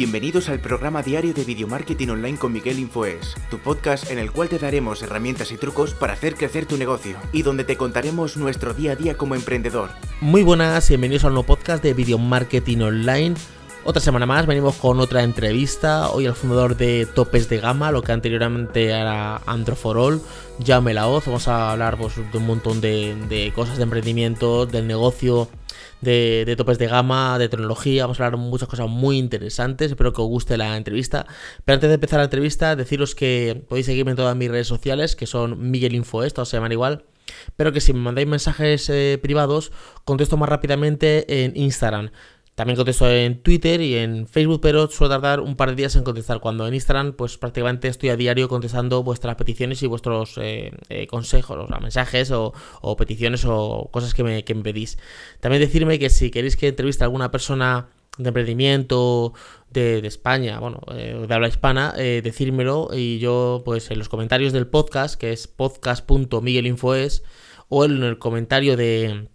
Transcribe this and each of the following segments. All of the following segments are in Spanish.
Bienvenidos al programa diario de Video Marketing Online con Miguel Infoes, tu podcast en el cual te daremos herramientas y trucos para hacer crecer tu negocio y donde te contaremos nuestro día a día como emprendedor. Muy buenas, bienvenidos al nuevo podcast de Video Marketing Online. Otra semana más venimos con otra entrevista. Hoy al fundador de Topes de Gama, lo que anteriormente era Androforol, Jaume Laoz. Vamos a hablar de un montón de cosas de emprendimiento, del negocio de, topes de gama, de tecnología. Vamos a hablar de muchas cosas muy interesantes. Espero que os guste la entrevista. Pero antes de empezar la entrevista, deciros que podéis seguirme en todas mis redes sociales, que son Miguel Info, todos se llaman igual. Pero que si me mandáis mensajes eh, privados, contesto más rápidamente en Instagram. También contesto en Twitter y en Facebook, pero suele tardar un par de días en contestar. Cuando en Instagram, pues prácticamente estoy a diario contestando vuestras peticiones y vuestros eh, eh, consejos, o mensajes o, peticiones o cosas que me, pedís. También decirme que si queréis que entreviste a alguna persona de emprendimiento de, España, bueno, eh, de habla hispana, decírmelo y yo, pues en los comentarios del podcast, que es podcast.miguelinfoes, o en el comentario de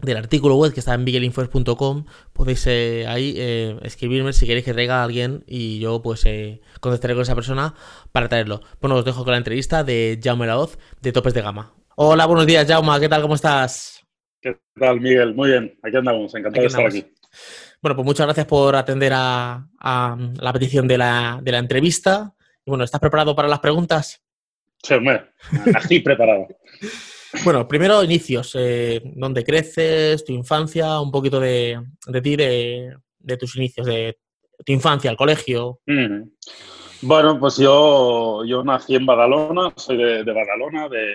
del artículo web que está en miguelinfos.com podéis eh, ahí eh, escribirme si queréis que traiga a alguien y yo pues eh, contestaré con esa persona para traerlo. Bueno, os dejo con la entrevista de Jaume Laoz de Topes de Gama. Hola, buenos días Jaume, ¿qué tal? ¿Cómo estás? ¿Qué tal Miguel? Muy bien, aquí andamos, encantado de estar aquí. Bueno, pues muchas gracias por atender a, la petición de la, de la entrevista. bueno, ¿estás preparado para las preguntas? Sí, hombre, así preparado. Bueno, primero inicios, eh, dónde creces, tu infancia, un poquito de, ti, de, tus inicios, de tu infancia, el colegio. Bueno, pues yo, yo nací en Badalona, soy de, Badalona, de,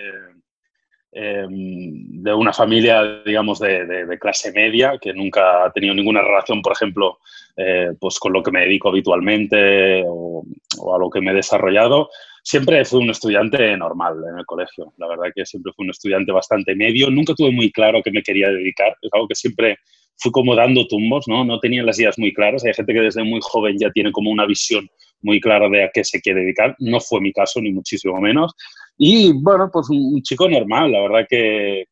em, de una familia, digamos, de, clase media, que nunca ha tenido ninguna relación, por ejemplo, eh, pues con lo que me dedico habitualmente o, o, a lo que me he desarrollado. Siempre fui un estudiante normal en el colegio. La verdad que siempre fui un estudiante bastante medio. Nunca tuve muy claro qué me quería dedicar. Es algo que siempre fui como dando tumbos, ¿no? No tenía las ideas muy claras. Hay gente que desde muy joven ya tiene como una visión muy clara de a qué se quiere dedicar. No fue mi caso, ni muchísimo menos. Y bueno, pues un, chico normal, la verdad que,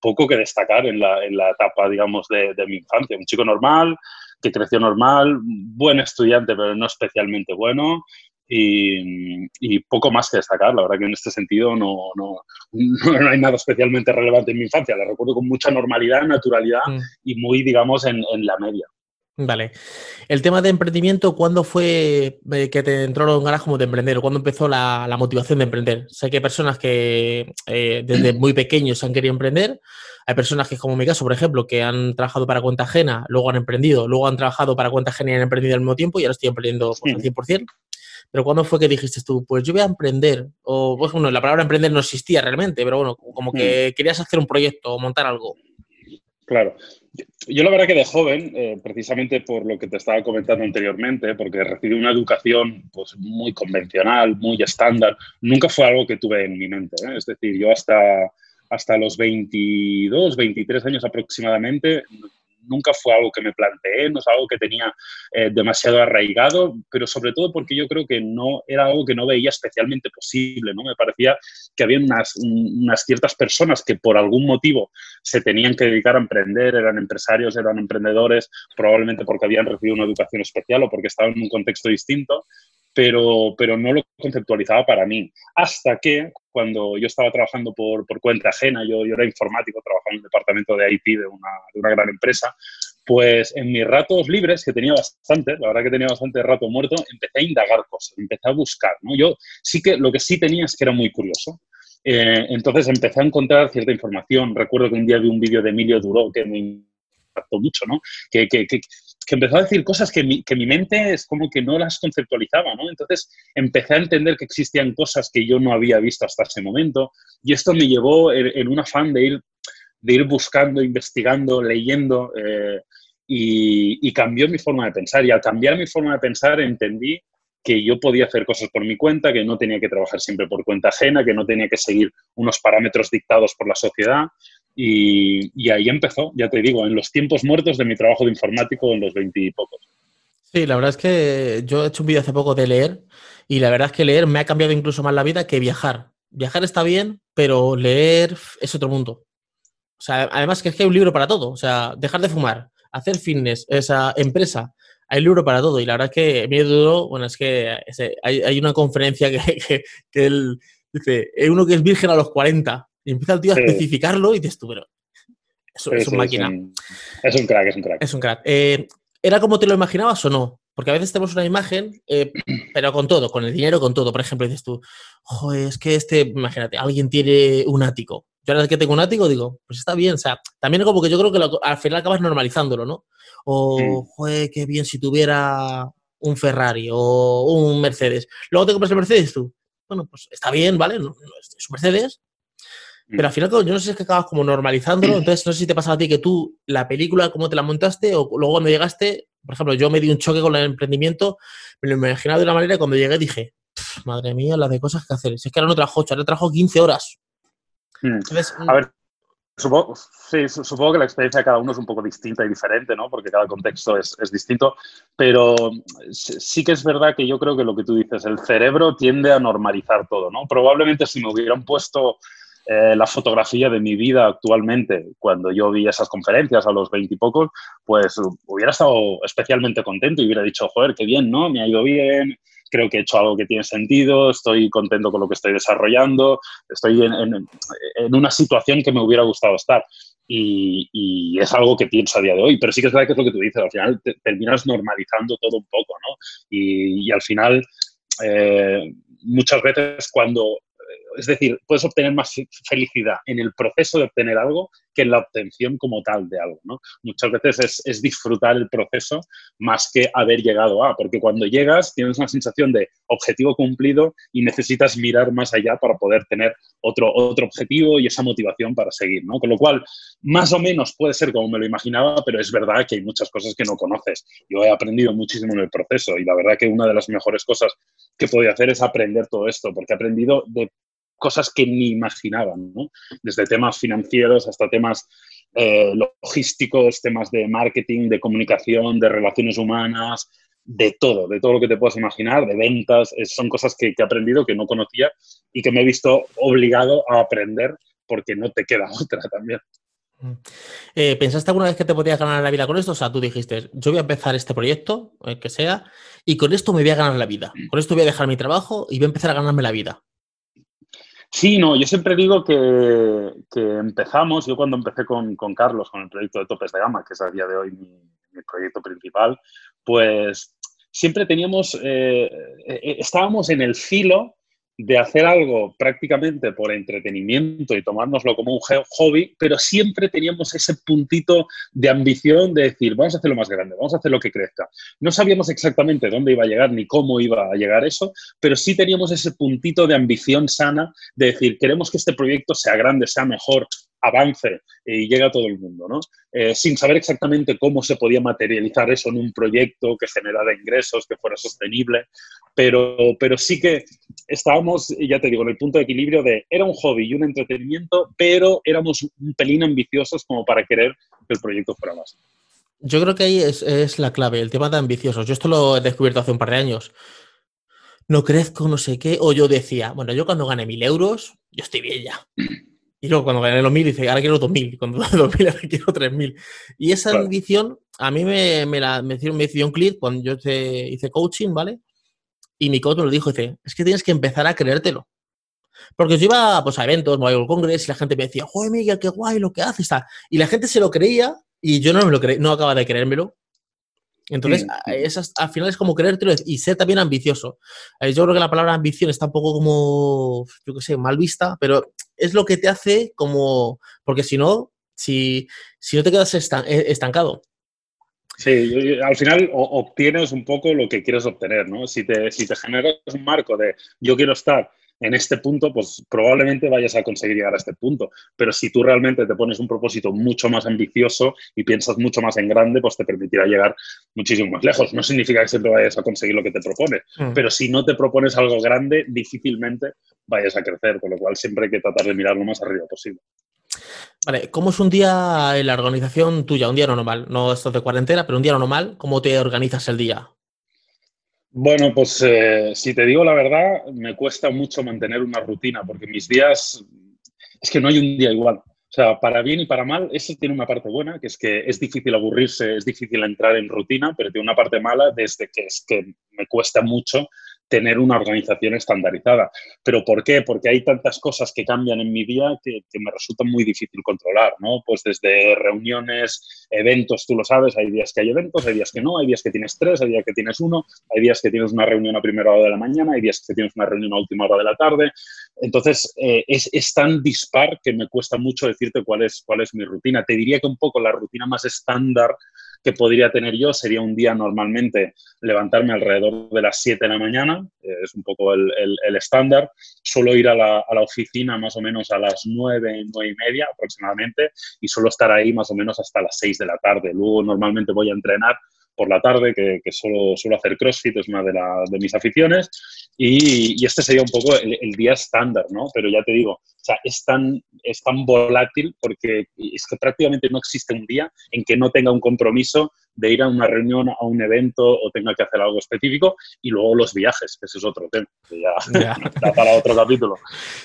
poco que destacar en la, etapa, digamos, de mi infancia. Un chico normal, que creció normal, buen estudiante, pero no especialmente bueno, y, poco más que destacar. La verdad que en este sentido no, no, no, hay nada especialmente relevante en mi infancia. La recuerdo con mucha normalidad, naturalidad mm. y muy, digamos, en, en, la media. Vale. El tema de emprendimiento, ¿cuándo fue eh, que te entró en ganas como de emprender? ¿Cuándo empezó la, la, motivación de emprender? Sé que hay personas que eh, desde muy pequeños han querido emprender. Hay personas que, como en mi caso, por ejemplo, que han trabajado para cuenta ajena, luego han emprendido, luego han trabajado para cuenta ajena y han emprendido al mismo tiempo y ahora estoy emprendiendo pues, al 100%. Pero ¿cuándo fue que dijiste tú, pues yo voy a emprender? O, pues, bueno, la palabra emprender no existía realmente, pero bueno, como que mm. querías hacer un proyecto o montar algo. Claro. Yo, la verdad que de joven, eh, precisamente por lo que te estaba comentando anteriormente, porque recibí una educación pues, muy convencional, muy estándar, nunca fue algo que tuve en mi mente. ¿eh? Es decir, yo hasta, hasta los 22, 23 años aproximadamente nunca fue algo que me planteé, no es algo que tenía eh, demasiado arraigado, pero sobre todo porque yo creo que no era algo que no veía especialmente posible, ¿no? Me parecía que había unas, unas ciertas personas que por algún motivo se tenían que dedicar a emprender, eran empresarios, eran emprendedores, probablemente porque habían recibido una educación especial o porque estaban en un contexto distinto, pero, pero no lo conceptualizaba para mí. Hasta que cuando yo estaba trabajando por, por cuenta ajena, yo, yo, era informático, trabajaba en el departamento de IT de una, de una, gran empresa, pues en mis ratos libres, que tenía bastante, la verdad que tenía bastante rato muerto, empecé a indagar cosas, empecé a buscar. ¿no? Yo sí que lo que sí tenía es que era muy curioso. Eh, entonces empecé a encontrar cierta información. Recuerdo que un día vi un vídeo de Emilio Duró que me impactó mucho, ¿no? Que, que, que, que empezó a decir cosas que mi, que mi mente es como que no las conceptualizaba, ¿no? Entonces empecé a entender que existían cosas que yo no había visto hasta ese momento y esto me llevó en, un afán de ir, de ir buscando, investigando, leyendo eh, y, y cambió mi forma de pensar. Y al cambiar mi forma de pensar entendí que yo podía hacer cosas por mi cuenta, que no tenía que trabajar siempre por cuenta ajena, que no tenía que seguir unos parámetros dictados por la sociedad y, ahí empezó, ya te digo, en los tiempos muertos de mi trabajo de informático en los veintipocos. Sí, la verdad es que yo he hecho un vídeo hace poco de leer y la verdad es que leer me ha cambiado incluso más la vida que viajar. Viajar está bien, pero leer es otro mundo. O sea, además que es que hay un libro para todo. O sea, dejar de fumar, hacer fitness, esa empresa. hay libro para todo. Y la verdad es que me duro, bueno, es que hay, una conferencia que, él dice, hay uno que es virgen a los 40 y empieza el tío a especificarlo y dices tú, pero es una máquina. Es un, crack, es un crack. Es un crack. Eh, ¿Era como te lo imaginabas o no? Porque a veces tenemos una imagen, eh, pero con todo, con el dinero, con todo. Por ejemplo, dices tú, joder, es que este, imagínate, alguien tiene un ático. Yo ahora que tengo un ático digo, pues está bien. O sea, también como que yo creo que al final acabas normalizándolo, ¿no? O, joder, qué bien si tuviera un Ferrari o un Mercedes. Luego te compras el Mercedes tú. Bueno, pues está bien, ¿vale? es un Mercedes, pero al final, yo no sé si es que acabas como normalizándolo, entonces no sé si te pasa a ti que tú, la película, cómo te la montaste, o luego cuando llegaste, por ejemplo, yo me di un choque con el emprendimiento, me lo imaginaba de una manera y cuando llegué dije, madre mía, las de cosas que hacer. Si es que ahora no trabajo 8, ahora trabajo 15 horas. Hmm. a ver, supongo, sí, supongo que la experiencia de cada uno es un poco distinta y diferente, ¿no? Porque cada contexto es, es distinto, pero sí que es verdad que yo creo que lo que tú dices, el cerebro tiende a normalizar todo, ¿no? Probablemente si me hubieran puesto eh, la fotografía de mi vida actualmente, cuando yo vi esas conferencias a los veintipocos, pues hubiera estado especialmente contento y hubiera dicho, joder, qué bien, ¿no? Me ha ido bien, creo que he hecho algo que tiene sentido, estoy contento con lo que estoy desarrollando, estoy en, una situación que me hubiera gustado estar. Y, es algo que pienso a día de hoy. Pero sí que es verdad que es lo que tú dices, al final terminas normalizando todo un poco, ¿no? Y, al final, eh, muchas veces cuando es decir, puedes obtener más felicidad en el proceso de obtener algo que en la obtención como tal de algo. ¿no? Muchas veces es, disfrutar el proceso más que haber llegado a, porque cuando llegas tienes una sensación de objetivo cumplido y necesitas mirar más allá para poder tener otro, otro objetivo y esa motivación para seguir. ¿no? Con lo cual, más o menos puede ser como me lo imaginaba, pero es verdad que hay muchas cosas que no conoces. Yo he aprendido muchísimo en el proceso y la verdad que una de las mejores cosas que podía hacer es aprender todo esto, porque he aprendido de cosas que ni imaginaban, ¿no? Desde temas financieros hasta temas eh, logísticos, temas de marketing, de comunicación, de relaciones humanas, de todo, de todo lo que te puedas imaginar, de ventas, son cosas que, he aprendido que no conocía y que me he visto obligado a aprender porque no te queda otra también. Mm. Eh, ¿Pensaste alguna vez que te podías ganar la vida con esto? O sea, tú dijiste, yo voy a empezar este proyecto, el que sea, y con esto me voy a ganar la vida. Con esto voy a dejar mi trabajo y voy a empezar a ganarme la vida. Sí, no, yo siempre digo que, empezamos, yo cuando empecé con, Carlos, con el proyecto de Topes de Gama, que es a día de hoy mi, proyecto principal, pues siempre teníamos, eh, eh, estábamos en el filo de hacer algo prácticamente por entretenimiento y tomárnoslo como un hobby, pero siempre teníamos ese puntito de ambición de decir, vamos a hacerlo más grande, vamos a hacer lo que crezca. No sabíamos exactamente dónde iba a llegar ni cómo iba a llegar eso, pero sí teníamos ese puntito de ambición sana de decir, queremos que este proyecto sea grande, sea mejor, avance y llegue a todo el mundo, ¿no? Eh, sin saber exactamente cómo se podía materializar eso en un proyecto que generara ingresos, que fuera sostenible, pero, pero sí que estábamos, ya te digo, en el punto de equilibrio de era un hobby y un entretenimiento, pero éramos un pelín ambiciosos como para querer que el proyecto fuera más. Yo creo que ahí es, es la clave, el tema de ambiciosos. Yo esto lo he descubierto hace un par de años. No crezco, no sé qué. O yo decía, bueno, yo cuando gane mil euros, yo estoy bien ya. Y luego cuando gané los mil, dice, ahora quiero dos mil. Cuando gané dos mil, ahora quiero tres mil. Y esa ambición, a mí me, me, la, me, hicieron, me hicieron un clic cuando yo te, hice coaching, ¿vale? Y mi coach me lo dijo, dice, es que tienes que empezar a creértelo. Porque yo iba pues, a eventos, Mobile Congress, y la gente me decía, joder, Miguel, qué guay lo que haces. Y la gente se lo creía y yo no me lo creí, no acaba de creérmelo. Entonces, al final es como creértelo y ser también ambicioso. Eh, yo creo que la palabra ambición está un poco como, yo qué sé, mal vista, pero es lo que te hace como, porque si no, si, si no te quedas eh, estancado. Sí, al final obtienes un poco lo que quieres obtener, ¿no? Si te, si te generas un marco de yo quiero estar en este punto, pues probablemente vayas a conseguir llegar a este punto. Pero si tú realmente te pones un propósito mucho más ambicioso y piensas mucho más en grande, pues te permitirá llegar muchísimo más lejos. No significa que siempre vayas a conseguir lo que te propones, mm. pero si no te propones algo grande, difícilmente vayas a crecer, con lo cual siempre hay que tratar de mirar lo más arriba posible. Vale, ¿cómo es un día en la organización tuya? Un día normal, no esto de cuarentena, pero un día normal, ¿cómo te organizas el día? Bueno, pues eh, si te digo la verdad, me cuesta mucho mantener una rutina porque mis días, es que no hay un día igual. O sea, para bien y para mal, eso tiene una parte buena, que es que es difícil aburrirse, es difícil entrar en rutina, pero tiene una parte mala desde que es que me cuesta mucho tener una organización estandarizada. ¿Pero por qué? Porque hay tantas cosas que cambian en mi día que, me resulta muy difícil controlar, ¿no? Pues desde reuniones, eventos, tú lo sabes, hay días que hay eventos, hay días que no, hay días que tienes tres, hay días que tienes uno, hay días que tienes una reunión a primera hora de la mañana, hay días que tienes una reunión a última hora de la tarde. Entonces, eh, es, es, tan dispar que me cuesta mucho decirte cuál es, cuál es mi rutina. Te diría que un poco la rutina más estándar que podría tener yo sería un día normalmente levantarme alrededor de las 7 de la mañana, eh, es un poco el, estándar. Suelo ir a la, a la, oficina más o menos a las 9, 9 y media aproximadamente y suelo estar ahí más o menos hasta las 6 de la tarde. Luego normalmente voy a entrenar por la tarde, que, que solo suelo hacer CrossFit, es una de, de mis aficiones, y, este sería un poco el, día estándar, ¿no? Pero ya te digo, o sea, es tan, es tan volátil porque es que prácticamente no existe un día en que no tenga un compromiso de ir a una reunión, a un evento o tenga que hacer algo específico, y luego los viajes, que ese es otro tema, que ya da para otro capítulo.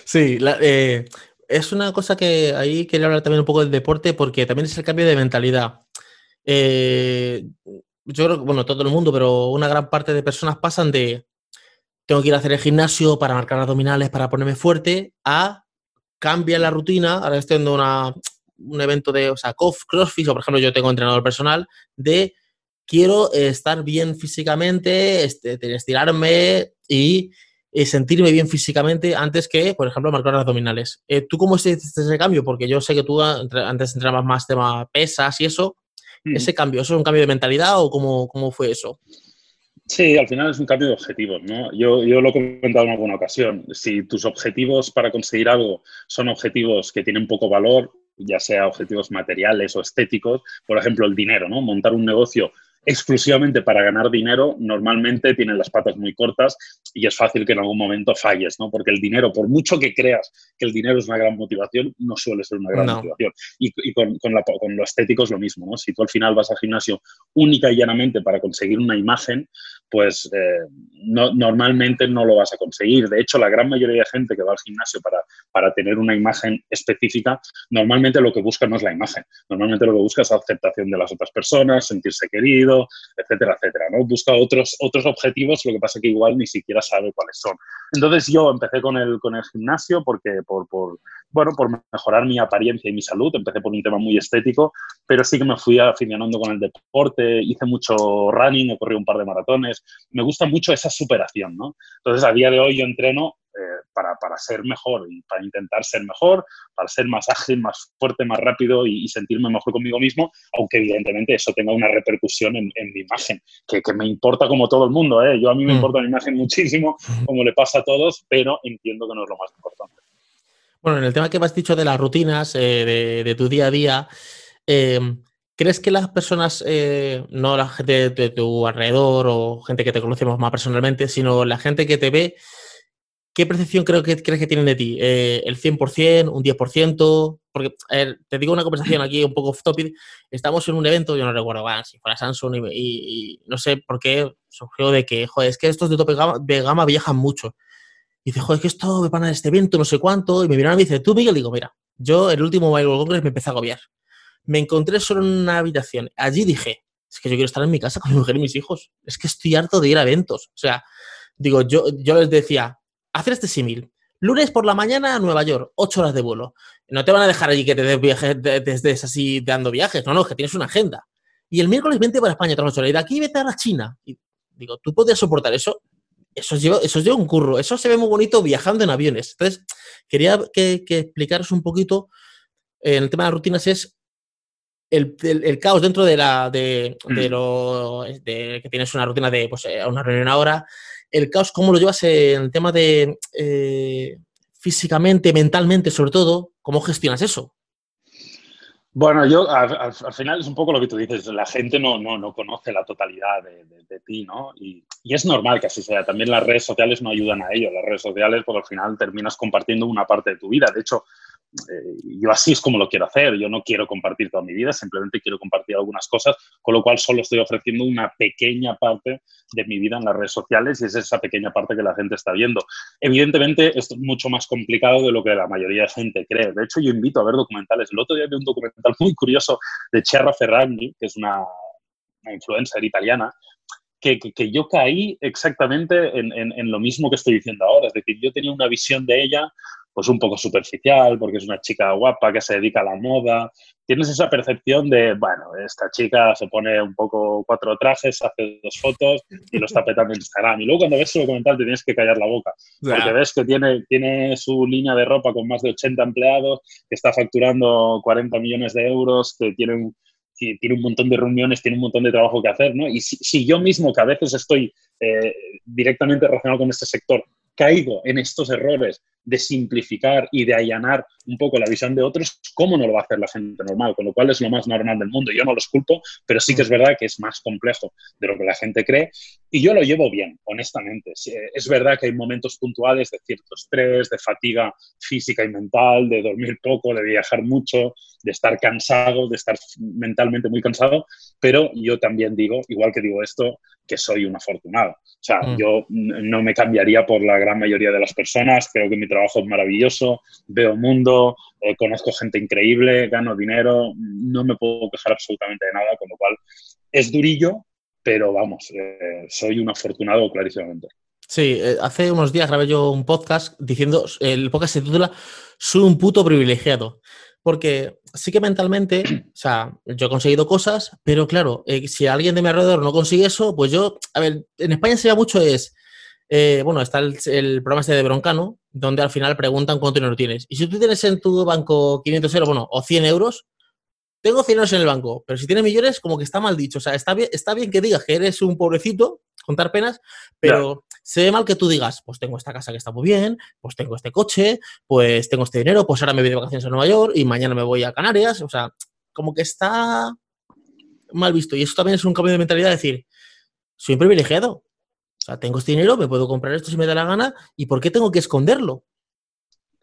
Sí, eh, es una cosa que ahí quería hablar también un poco del deporte porque también es el cambio de mentalidad. Eh, yo creo que, bueno, todo el mundo, pero una gran parte de personas pasan de tengo que ir a hacer el gimnasio para marcar abdominales, para ponerme fuerte, a cambia la rutina, ahora estoy en una, un evento de, o sea, CrossFit, o por ejemplo yo tengo entrenador personal, de quiero estar bien físicamente, este, estirarme y, sentirme bien físicamente antes que, por ejemplo, marcar abdominales. Eh, ¿Tú cómo hiciste ese cambio? Porque yo sé que tú antes entrenabas más tema pesas y eso, Mm. ese cambio? ¿Eso es un cambio de mentalidad o cómo, cómo fue eso? Sí, al final es un cambio de objetivos, ¿no? Yo, yo, lo he comentado en alguna ocasión. Si tus objetivos para conseguir algo son objetivos que tienen poco valor, ya sea objetivos materiales o estéticos, por ejemplo, el dinero, ¿no? Montar un negocio exclusivamente para ganar dinero, normalmente tienen las patas muy cortas y es fácil que en algún momento falles, ¿no? Porque el dinero, por mucho que creas que el dinero es una gran motivación, no suele ser una gran motivación. Y, con, con, lo estético es lo mismo, ¿no? Si tú al final vas al gimnasio única y llanamente para conseguir una imagen, pues eh, no, normalmente no lo vas a conseguir. De hecho, la gran mayoría de gente que va al gimnasio para, para tener una imagen específica, normalmente lo que busca no es la imagen. Normalmente lo que busca es aceptación de las otras personas, sentirse querido, etcétera, etcétera, ¿no? Busca otros, otros objetivos, lo que pasa que igual ni siquiera sabe cuáles son. Entonces yo empecé con el, con el gimnasio porque, por, por, bueno, por mejorar mi apariencia y mi salud, empecé por un tema muy estético, pero sí que me fui aficionando con el deporte, hice mucho running, he corrido un par de maratones, me gusta mucho esa superación, ¿no? Entonces a día de hoy yo entreno eh, para, para, ser mejor y para intentar ser mejor, para ser más ágil, más fuerte, más rápido y, sentirme mejor conmigo mismo, aunque evidentemente eso tenga una repercusión en, mi imagen, que, que, me importa como todo el mundo. ¿eh? Yo a mí me mm. importa mi imagen muchísimo, como le pasa a todos, pero entiendo que no es lo más importante. Bueno, en el tema que me has dicho de las rutinas eh, de, de, tu día a día, ¿Crees que las personas, no la gente de, tu alrededor o gente que te conocemos más personalmente, sino la gente que te ve, ¿Qué percepción creo que crees que tienen de ti? Eh, ¿El 100%? ¿Un 10%? Porque te digo una conversación aquí un poco off topic. Estamos en un evento, yo no recuerdo si fuera Samsung y, no sé por qué surgió de que, joder, es que estos de tope de gama viajan mucho. Y dice, joder, es que esto me van a este evento, no sé cuánto. Y me miran y me dice, tú, Miguel, digo, mira, yo el último Mobile World Congress me empecé a agobiar. Me encontré solo en una habitación. Allí dije, es que yo quiero estar en mi casa con mi mujer y mis hijos. Es que estoy harto de ir a eventos. O sea, digo, yo, yo les decía, hacer este símil. Lunes por la mañana a Nueva York, ocho horas de vuelo. No te van a dejar allí que te des viajes, desde así dando viajes, no, no, que tienes una agenda. Y el miércoles 20 para España, otras ocho horas. Y de aquí vete a la China. Y digo, ¿tú podrías soportar eso? Eso lleva, eso lleva un curro. Eso se ve muy bonito viajando en aviones. Entonces, quería que, que explicaros un poquito en el tema de las rutinas es el, el, caos dentro de la de, de mm. lo de que tienes una rutina de pues, eh, una reunión ahora el caos, ¿cómo lo llevas en el tema de eh, físicamente, mentalmente, sobre todo? ¿Cómo gestionas eso? Bueno, yo al, final es un poco lo que tú dices, la gente no, no, no conoce la totalidad de, ti, ¿no? Y, y, es normal que así sea. También las redes sociales no ayudan a ello. Las redes sociales, pues, al final terminas compartiendo una parte de tu vida. De hecho, eh, yo así es como lo quiero hacer. Yo no quiero compartir toda mi vida, simplemente quiero compartir algunas cosas, con lo cual solo estoy ofreciendo una pequeña parte de mi vida en las redes sociales y es esa pequeña parte que la gente está viendo. Evidentemente, esto es mucho más complicado de lo que la mayoría de gente cree. De hecho, yo invito a ver documentales. El otro día vi un documental muy curioso de Cherra Ferragni, que es una, influencer italiana, que, que, yo caí exactamente en, en, lo mismo que estoy diciendo ahora. Es decir, yo tenía una visión de ella pues un poco superficial, porque es una chica guapa que se dedica a la moda. Tienes esa percepción de, bueno, esta chica se pone un poco cuatro trajes, hace dos fotos y lo está petando en Instagram. Y luego cuando ves su documental te tienes que callar la boca, porque ves que tiene, tiene su línea de ropa con más de 80 empleados, que está facturando 40 millones de euros, que tiene un, tiene un montón de reuniones, tiene un montón de trabajo que hacer, ¿no? Y si, yo mismo, que a veces estoy eh, directamente relacionado con este sector, caigo en estos errores de simplificar y de allanar un poco la visión de otros, ¿cómo no lo va a hacer la gente normal? Con lo cual es lo más normal del mundo. Yo no los culpo, pero sí que es verdad que es más complejo de lo que la gente cree y yo lo llevo bien, honestamente. Es verdad que hay momentos puntuales de cierto estrés, de fatiga física y mental, de dormir poco, de viajar mucho, de estar cansado, de estar mentalmente muy cansado, pero yo también digo, igual que digo esto, que soy un afortunado. O sea, mm. yo no me cambiaría por la gran mayoría de las personas, creo que mi trabajo es maravilloso, veo mundo, eh, conozco gente increíble, gano dinero, no me puedo quejar absolutamente de nada, con lo cual es durillo, pero vamos, eh, soy un afortunado clarísimamente. Sí, eh, hace unos días grabé yo un podcast diciendo, el podcast se titula Soy un puto privilegiado. Porque sí que mentalmente, o sea, yo he conseguido cosas, pero claro, si alguien de mi alrededor no consigue eso, pues yo, a ver, en España se ve mucho es, eh, bueno, está el, programa este de Broncano, donde al final preguntan cuánto dinero tienes. Y si tú tienes en tu banco 500 euros, bueno, o 100 euros, tengo 100 euros en el banco, pero si tienes millones, como que está mal dicho. O sea, está bien, está bien que digas que eres un pobrecito, contar penas, pero se ve mal que tú digas, pues tengo esta casa que está muy bien, pues tengo este coche, pues tengo este dinero, pues ahora me voy de vacaciones a Nueva York y mañana me voy a Canarias. O sea, como que está mal visto. Y eso también es un cambio de mentalidad, decir, soy un privilegiado, sea, tengo este dinero, me puedo comprar esto si me da la gana, ¿y por qué tengo que esconderlo?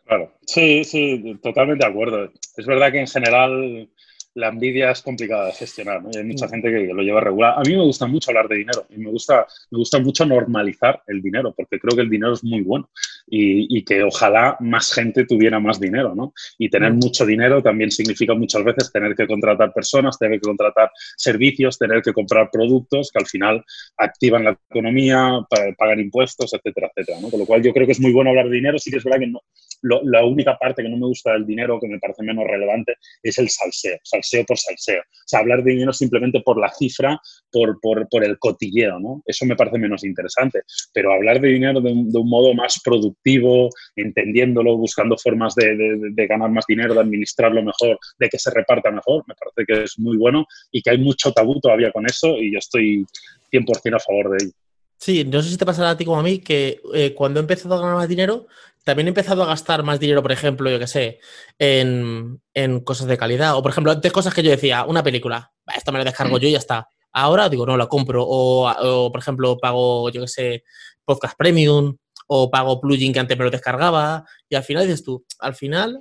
Claro, sí, sí, totalmente de acuerdo. Es verdad que en general la envidia es complicada de gestionar, ¿no? hay mucha mm. gente que lo lleva regular. A mí me gusta mucho hablar de dinero y me gusta, me gusta mucho normalizar el dinero porque creo que el dinero es muy bueno y, y que ojalá más gente tuviera más dinero, ¿no? Y tener mm. mucho dinero también significa muchas veces tener que contratar personas, tener que contratar servicios, tener que comprar productos que al final activan la economía, pagan impuestos, etcétera, etcétera, ¿no? Con lo cual yo creo que es muy bueno hablar de dinero, sí que es verdad que no, la única parte que no me gusta del dinero, que me parece menos relevante, es el salseo, salseo por salseo. O sea, hablar de dinero simplemente por la cifra, por, por, por el cotilleo, ¿no? Eso me parece menos interesante. Pero hablar de dinero de un, de un modo más productivo, entendiéndolo, buscando formas de, de, ganar más dinero, de administrarlo mejor, de que se reparta mejor, me parece que es muy bueno y que hay mucho tabú todavía con eso y yo estoy 100% a favor de ello. Sí, no sé si te pasará a ti como a mí que eh, cuando he empezado a ganar más dinero, también he empezado a gastar más dinero, por ejemplo, yo qué sé, en, cosas de calidad. O, por ejemplo, antes cosas que yo decía, una película, esto me la descargo yo y ya está. Ahora digo, no, la compro. O, por ejemplo, pago, yo qué sé, podcast premium o pago plugin que antes me lo descargaba. Y al final dices tú, al final,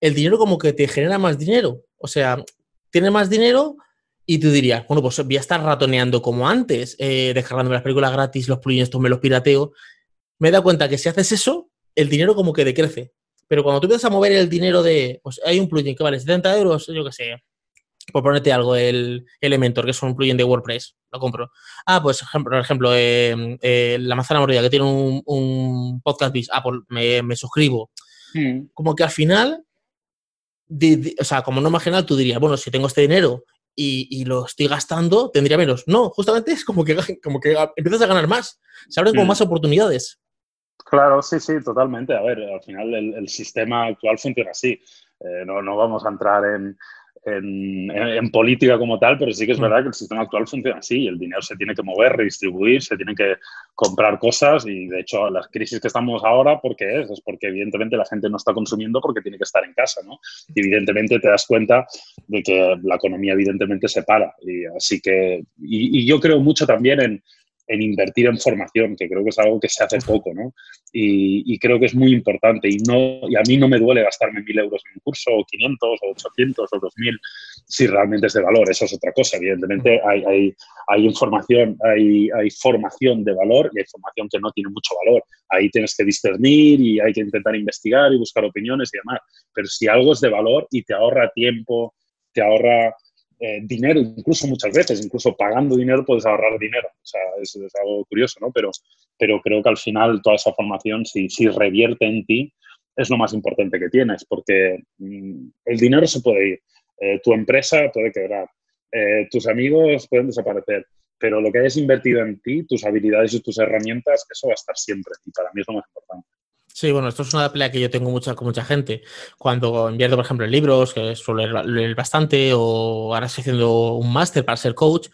el dinero como que te genera más dinero. O sea, tiene más dinero y tú dirías, bueno, pues voy a estar ratoneando como antes, eh, descargándome las películas gratis, los plugins, estos me los pirateo. Me he dado cuenta que si haces eso, el dinero como que decrece. Pero cuando tú empiezas a mover el dinero de, pues hay un plugin que vale 70 euros, yo qué sé, por ponerte algo, el Elementor, que es un plugin de WordPress, lo compro. Ah, pues por ejemplo, em, eh, la manzana mordida, que tiene un, podcast bis, ah, pues me, suscribo. Hmm. Como que al final, o sea, como no general, tú dirías, bueno, si tengo este dinero y, lo estoy gastando, tendría menos. No, justamente es como que, como que empiezas a ganar más. Se abren como hmm. más oportunidades. Claro, sí, sí, totalmente. A ver, al final el, sistema actual funciona así. Eh, no, no, vamos a entrar en, en, política como tal, pero sí que es mm. verdad que el sistema actual funciona así. El dinero se tiene que mover, redistribuir, se tiene que comprar cosas y de hecho las crisis que estamos ahora, ¿por qué es? Es porque evidentemente la gente no está consumiendo porque tiene que estar en casa, ¿no? Y evidentemente te das cuenta de que la economía evidentemente se para. Y así que, y yo creo mucho también en en invertir en formación, que creo que es algo que se hace poco, ¿no? Y, creo que es muy importante. Y, no, y a mí no me duele gastarme mil euros en un curso, o 500, o 800, o 2000, si realmente es de valor. Eso es otra cosa. Evidentemente hay, hay, hay información, hay, hay formación de valor y hay formación que no tiene mucho valor. Ahí tienes que discernir y hay que intentar investigar y buscar opiniones y demás. Pero si algo es de valor y te ahorra tiempo, te ahorra eh, dinero, incluso muchas veces, incluso pagando dinero puedes ahorrar dinero. O sea, es, es algo curioso, ¿no? Pero, pero creo que al final toda esa formación, si, si revierte en ti, es lo más importante que tienes, porque mm, el dinero se puede ir, eh, tu empresa puede quebrar, eh, tus amigos pueden desaparecer, pero lo que hayas invertido en ti, tus habilidades y tus herramientas, eso va a estar siempre y para mí es lo más importante. Sí, bueno, esto es una pelea que yo tengo mucha, con mucha gente. Cuando invierto, por ejemplo, en libros, que suelo leer, bastante, o ahora estoy haciendo un máster para ser coach,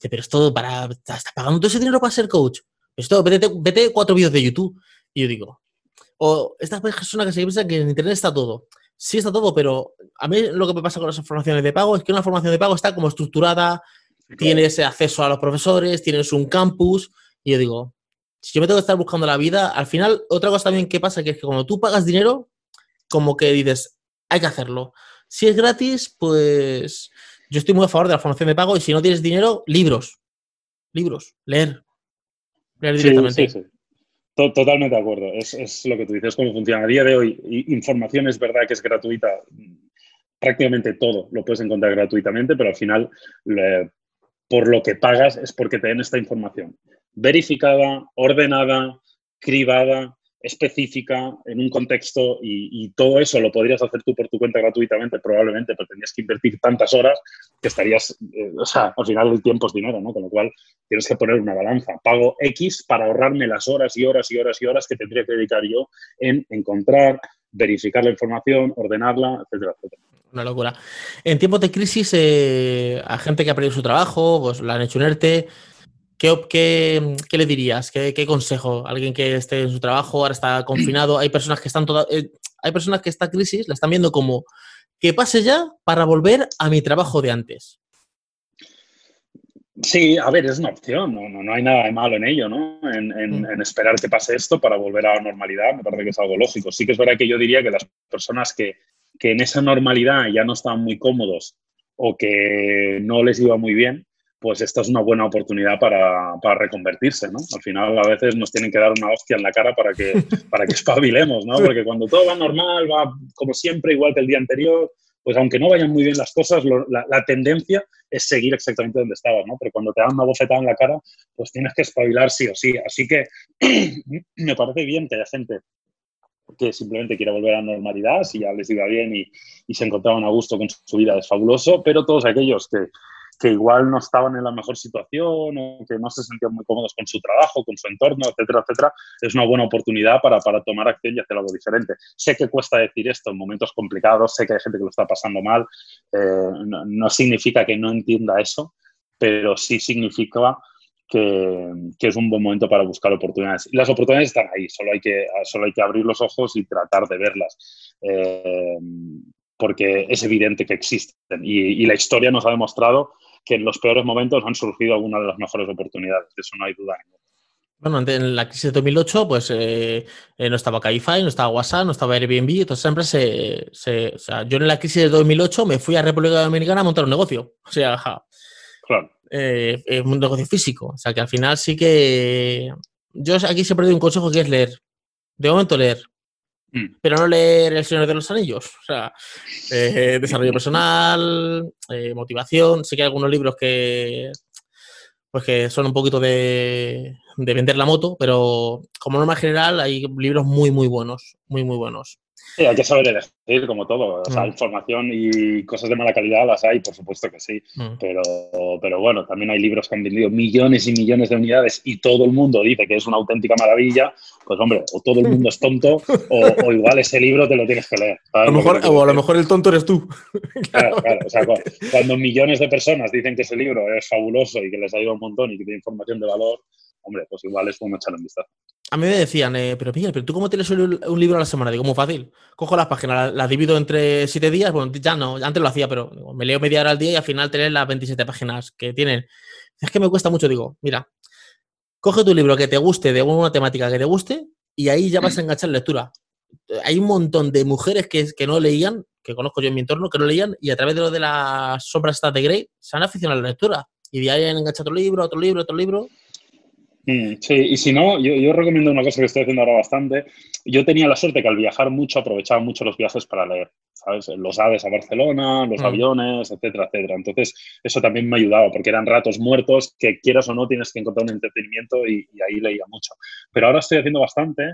pero esto para. ¿Estás pagando todo ese dinero para ser coach? Esto, vete, vete cuatro vídeos de YouTube. Y yo digo, o esta persona que se piensa que en Internet está todo. Sí está todo, pero a mí lo que me pasa con las formaciones de pago es que una formación de pago está como estructurada, tienes acceso a los profesores, tienes un campus, y yo digo, si yo me tengo que estar buscando la vida, al final, otra cosa también que pasa que es que cuando tú pagas dinero, como que dices, hay que hacerlo. Si es gratis, pues yo estoy muy a favor de la formación de pago y si no tienes dinero, libros. Libros, leer. Leer directamente. Sí, sí, sí. Totalmente de acuerdo. Es, lo que tú dices, cómo funciona. A día de hoy, información es verdad que es gratuita. Prácticamente todo lo puedes encontrar gratuitamente, pero al final, por lo que pagas es porque te den esta información verificada, ordenada, cribada, específica, en un contexto y, todo eso lo podrías hacer tú por tu cuenta gratuitamente, probablemente, pero tendrías que invertir tantas horas que estarías, eh, o sea, al final el tiempo es dinero, ¿no? Con lo cual tienes que poner una balanza. Pago X para ahorrarme las horas y horas y horas y horas que tendría que dedicar yo en encontrar, verificar la información, ordenarla, etcétera, etcétera. Una locura. En tiempos de crisis, eh, a gente que ha perdido su trabajo, pues la han hecho un ERTE, ¿Qué, le dirías? ¿Qué, consejo? Alguien que esté en su trabajo, ahora está confinado, hay personas que están toda, eh, hay personas que esta crisis la están viendo como que pase ya para volver a mi trabajo de antes. Sí, a ver, es una opción, no, no, hay nada de malo en ello, ¿no? En, mm. esperar que pase esto para volver a la normalidad, me parece que es algo lógico. Sí que es verdad que yo diría que las personas que, que en esa normalidad ya no estaban muy cómodos o que no les iba muy bien, pues esta es una buena oportunidad para, para, reconvertirse, ¿no? Al final a veces nos tienen que dar una hostia en la cara para que, para que espabilemos, ¿no? Porque cuando todo va normal, va como siempre, igual que el día anterior, pues aunque no vayan muy bien las cosas, la, tendencia es seguir exactamente donde estabas, ¿no? Pero cuando te dan una bofetada en la cara, pues tienes que espabilar sí o sí. Así que me parece bien que haya gente que simplemente quiera volver a la normalidad, si ya les iba bien y, y se encontraban a gusto con su vida, es fabuloso, pero todos aquellos que, que igual no estaban en la mejor situación o que no se sentían muy cómodos con su trabajo, con su entorno, etcétera, etcétera, es una buena oportunidad para, para tomar acción y hacer algo diferente. Sé que cuesta decir esto en momentos complicados, sé que hay gente que lo está pasando mal, eh, no, significa que no entienda eso, pero sí significa que, que, es un buen momento para buscar oportunidades. Y las oportunidades están ahí, solo hay que, solo hay que abrir los ojos y tratar de verlas. Eh, porque es evidente que existen y, y, la historia nos ha demostrado que en los peores momentos han surgido algunas de las mejores oportunidades, de eso no hay duda Bueno, en la crisis de 2008, pues eh, eh, no estaba Cabify, no estaba WhatsApp, no estaba Airbnb, entonces siempre se, se, o sea, yo en la crisis de 2008 me fui a República Dominicana a montar un negocio, o sea, claro. Eh, un negocio físico, o sea, que al final sí que yo aquí siempre doy un consejo que es leer, de momento leer, Mm. pero no leer El Señor de los Anillos. O sea, eh, desarrollo personal, eh, motivación. Sí que hay algunos libros que, pues que son un poquito de, de vender la moto, pero como norma general hay libros muy, muy buenos, muy, muy buenos. Sí, hay que saber elegir, como todo. O sea, mm. información y cosas de mala calidad las hay, por supuesto que sí. Mm. Pero, pero bueno, también hay libros que han vendido millones y millones de unidades y todo el mundo dice que es una auténtica maravilla. Pues hombre, o todo el mundo es tonto o, igual ese libro te lo tienes que leer. A lo mejor, o a lo mejor el tonto eres tú. Claro, claro. O sea, cuando millones de personas dicen que ese libro es fabuloso y que les ha ido un montón y que tiene información de valor, hombre, pues igual es bueno echarle un vistazo. A mí me decían, eh, pero Miguel, ¿pero tú cómo tienes un libro a la semana? Digo, muy fácil. Cojo las páginas, las, divido entre siete días. Bueno, ya no, antes lo hacía, pero me leo media hora al día y al final tener las 27 páginas que tienen. Es que me cuesta mucho, digo, mira, coge tu libro que te guste, de una temática que te guste, y ahí ya vas a enganchar lectura. Hay un montón de mujeres que, que no leían, que conozco yo en mi entorno, que no leían, y a través de lo de las sombras de Grey se han aficionado a la lectura. Y de ahí han enganchado otro libro, otro libro, otro libro. Mm, sí, y si no, yo, yo, recomiendo una cosa que estoy haciendo ahora bastante. Yo tenía la suerte que al viajar mucho aprovechaba mucho los viajes para leer, ¿sabes? Los aves a Barcelona, los mm. aviones, etcétera, etcétera. Entonces, eso también me ayudaba porque eran ratos muertos que quieras o no tienes que encontrar un entretenimiento y, y ahí leía mucho. Pero ahora estoy haciendo bastante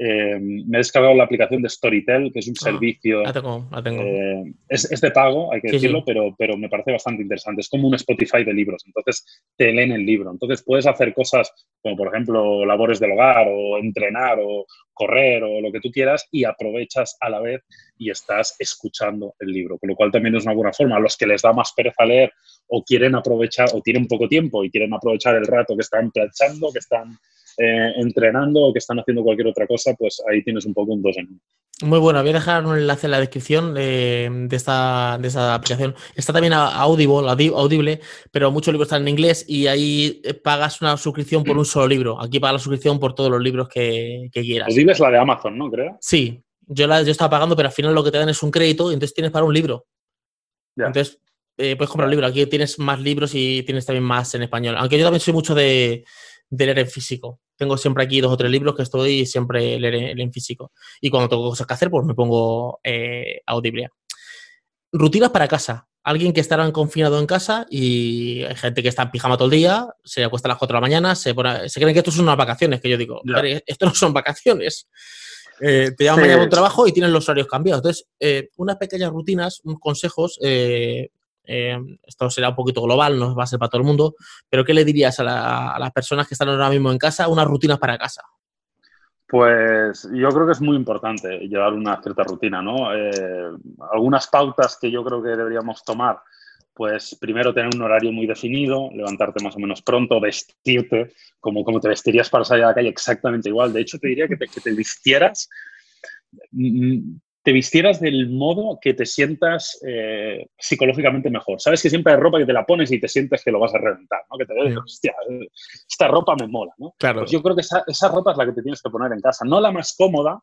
eh, me he descargado la aplicación de Storytel, que es un ah, servicio. La tengo, la tengo. Eh, es, es, de pago, hay que decirlo, Pero, pero me parece bastante interesante. Es como un Spotify de libros. Entonces te leen el libro. Entonces puedes hacer cosas como, por ejemplo, labores del hogar o entrenar o correr o lo que tú quieras y aprovechas a la vez y estás escuchando el libro. Con lo cual también es una buena forma. A los que les da más pereza leer o quieren aprovechar o tienen poco tiempo y quieren aprovechar el rato que están planchando, que están eh, entrenando o que están haciendo cualquier otra cosa, pues ahí tienes un poco un dos en uno. Muy bueno, voy a dejar un enlace en la descripción de, esta, de esta aplicación. Está también Audible, Audible, pero muchos libros están en inglés y ahí eh, pagas una suscripción por un solo libro. Aquí pagas la suscripción por todos los libros que, quieras. Audible es la de Amazon, ¿no? Creo. Sí, yo, la, yo estaba pagando, pero al final lo que te dan es un crédito y entonces tienes para un libro. Entonces eh, puedes comprar un libro. Aquí tienes más libros y tienes también más en español. Aunque yo también soy mucho de, de leer en físico. Tengo siempre aquí dos o tres libros que estoy siempre leer en físico. Y cuando tengo cosas que hacer, pues me pongo eh, audible. Rutinas para casa. Alguien que estará confinado en casa y hay gente que está en pijama todo el día, se acuesta a las 4 de la mañana, se, se creen que esto son unas vacaciones, que yo digo, esto no son vacaciones. Eh, te llaman mañana a un trabajo y tienes los horarios cambiados. Entonces, eh, unas pequeñas rutinas, unos consejos eh, Em, esto será un poquito global, no va a ser para todo el mundo, pero ¿qué le dirías a, las personas que están ahora mismo en casa, unas rutinas para casa? Pues yo creo que es muy importante llevar una cierta rutina, ¿no? Eh, algunas pautas que yo creo que deberíamos tomar, pues primero tener un horario muy definido, levantarte más o menos pronto, vestirte como, como te vestirías para salir a la calle exactamente igual. De hecho, te diría que te, que te vistieras mm, te vistieras del modo que te sientas eh, psicológicamente mejor. Sabes que siempre hay ropa que te la pones y te sientes que lo vas a reventar, ¿no? Que te ves, hostia, esta ropa me mola, ¿no? Claro. Pues yo creo que esa, esa ropa es la que te tienes que poner en casa. No la más cómoda,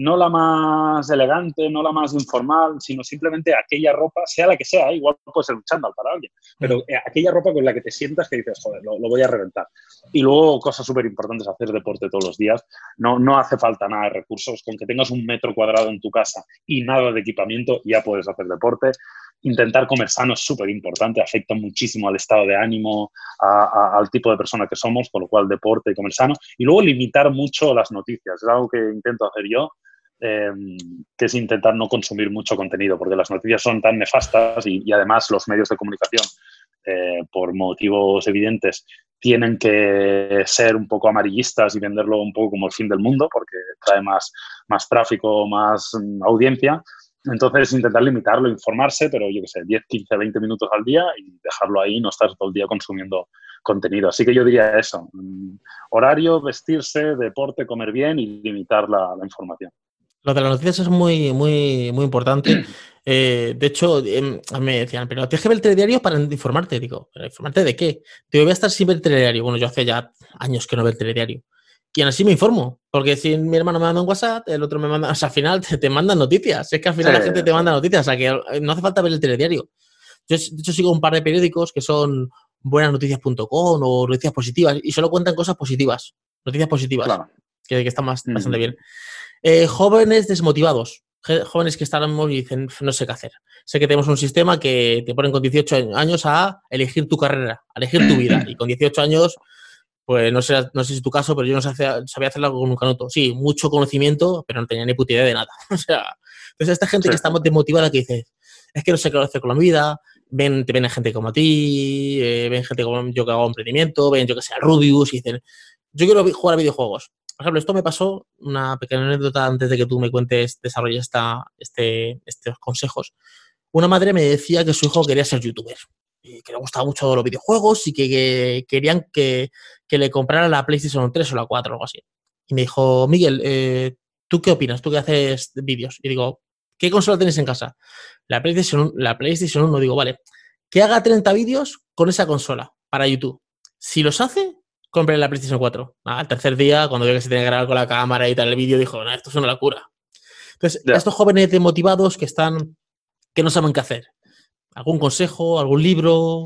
no la más elegante, no la más informal, sino simplemente aquella ropa, sea la que sea, igual puede ser un chándal para alguien, pero mm. eh, aquella ropa con la que te sientas que dices, joder, lo, voy a reventar. Y luego, cosas súper importantes, hacer deporte todos los días. No, no hace falta nada de recursos, con que tengas un metro cuadrado en tu casa y nada de equipamiento, ya puedes hacer deporte. Intentar comer sano es súper importante, afecta muchísimo al estado de ánimo, al tipo de persona que somos, con lo cual deporte y comer sano. Y luego limitar mucho las noticias, es algo que intento hacer yo Que es intentar no consumir mucho contenido, porque las noticias son tan nefastas y, además los medios de comunicación, eh, por motivos evidentes, tienen que ser un poco amarillistas y venderlo un poco como el fin del mundo, porque trae más, más tráfico, más mm, audiencia. Entonces, intentar limitarlo, informarse, pero yo qué sé, 10, 15, 20 minutos al día y dejarlo ahí, no estar todo el día consumiendo contenido. Así que yo diría eso, mm, horario, vestirse, deporte, comer bien y limitar la información. Lo de las noticias es muy, muy, muy importante. Eh, de hecho, em, me decían, pero tienes que ver el telediario para informarte. Digo, ¿pero informarte de qué? Digo, voy a estar sin ver el telediario. Bueno, yo hace ya años que no veo el telediario. Y así me informo, porque si mi hermano me manda un WhatsApp, el otro me manda, o sea, al final te, te mandan noticias. Es que al final la gente te manda noticias, o sea, que eh, no hace falta ver el telediario. Yo, de hecho, sigo un par de periódicos que son buenasnoticias.com o noticias positivas y solo cuentan cosas positivas, noticias positivas, que, que, están más, bastante bien. Eh, jóvenes desmotivados, jóvenes que están y dicen, no sé qué hacer. Sé que tenemos un sistema que te ponen con 18 años a elegir tu carrera, a elegir tu vida. Y con 18 años, pues no sé, no sé si es tu caso, pero yo no sabía, sabía hacerlo con un canuto. Sí, mucho conocimiento, pero no tenía ni puta idea de nada. o sea, entonces esta gente que está desmotivada que dice, es que no sé qué hacer con la vida, ven, te ven gente como a ti, eh, ven gente como yo que hago emprendimiento, ven yo que sea Rubius y dicen, yo quiero jugar a videojuegos. Por ejemplo, esto me pasó, una pequeña anécdota antes de que tú me cuentes, desarrolles esta, este, estos consejos. Una madre me decía que su hijo quería ser youtuber y que le gustaba mucho los videojuegos y que, querían que, le comprara la PlayStation 3 o la 4 o algo así. Y me dijo, Miguel, eh, ¿tú qué opinas? ¿Tú qué haces vídeos? Y digo, ¿qué consola tenéis en casa? La PlayStation, la PlayStation 1. Digo, vale, que haga 30 vídeos con esa consola para YouTube. Si los hace, compré la PlayStation 4. al tercer día, cuando vio que se tenía que grabar con la cámara y tal el vídeo, dijo, no, esto es una locura. Entonces, estos jóvenes demotivados que están, que no saben qué hacer. ¿Algún consejo, algún libro,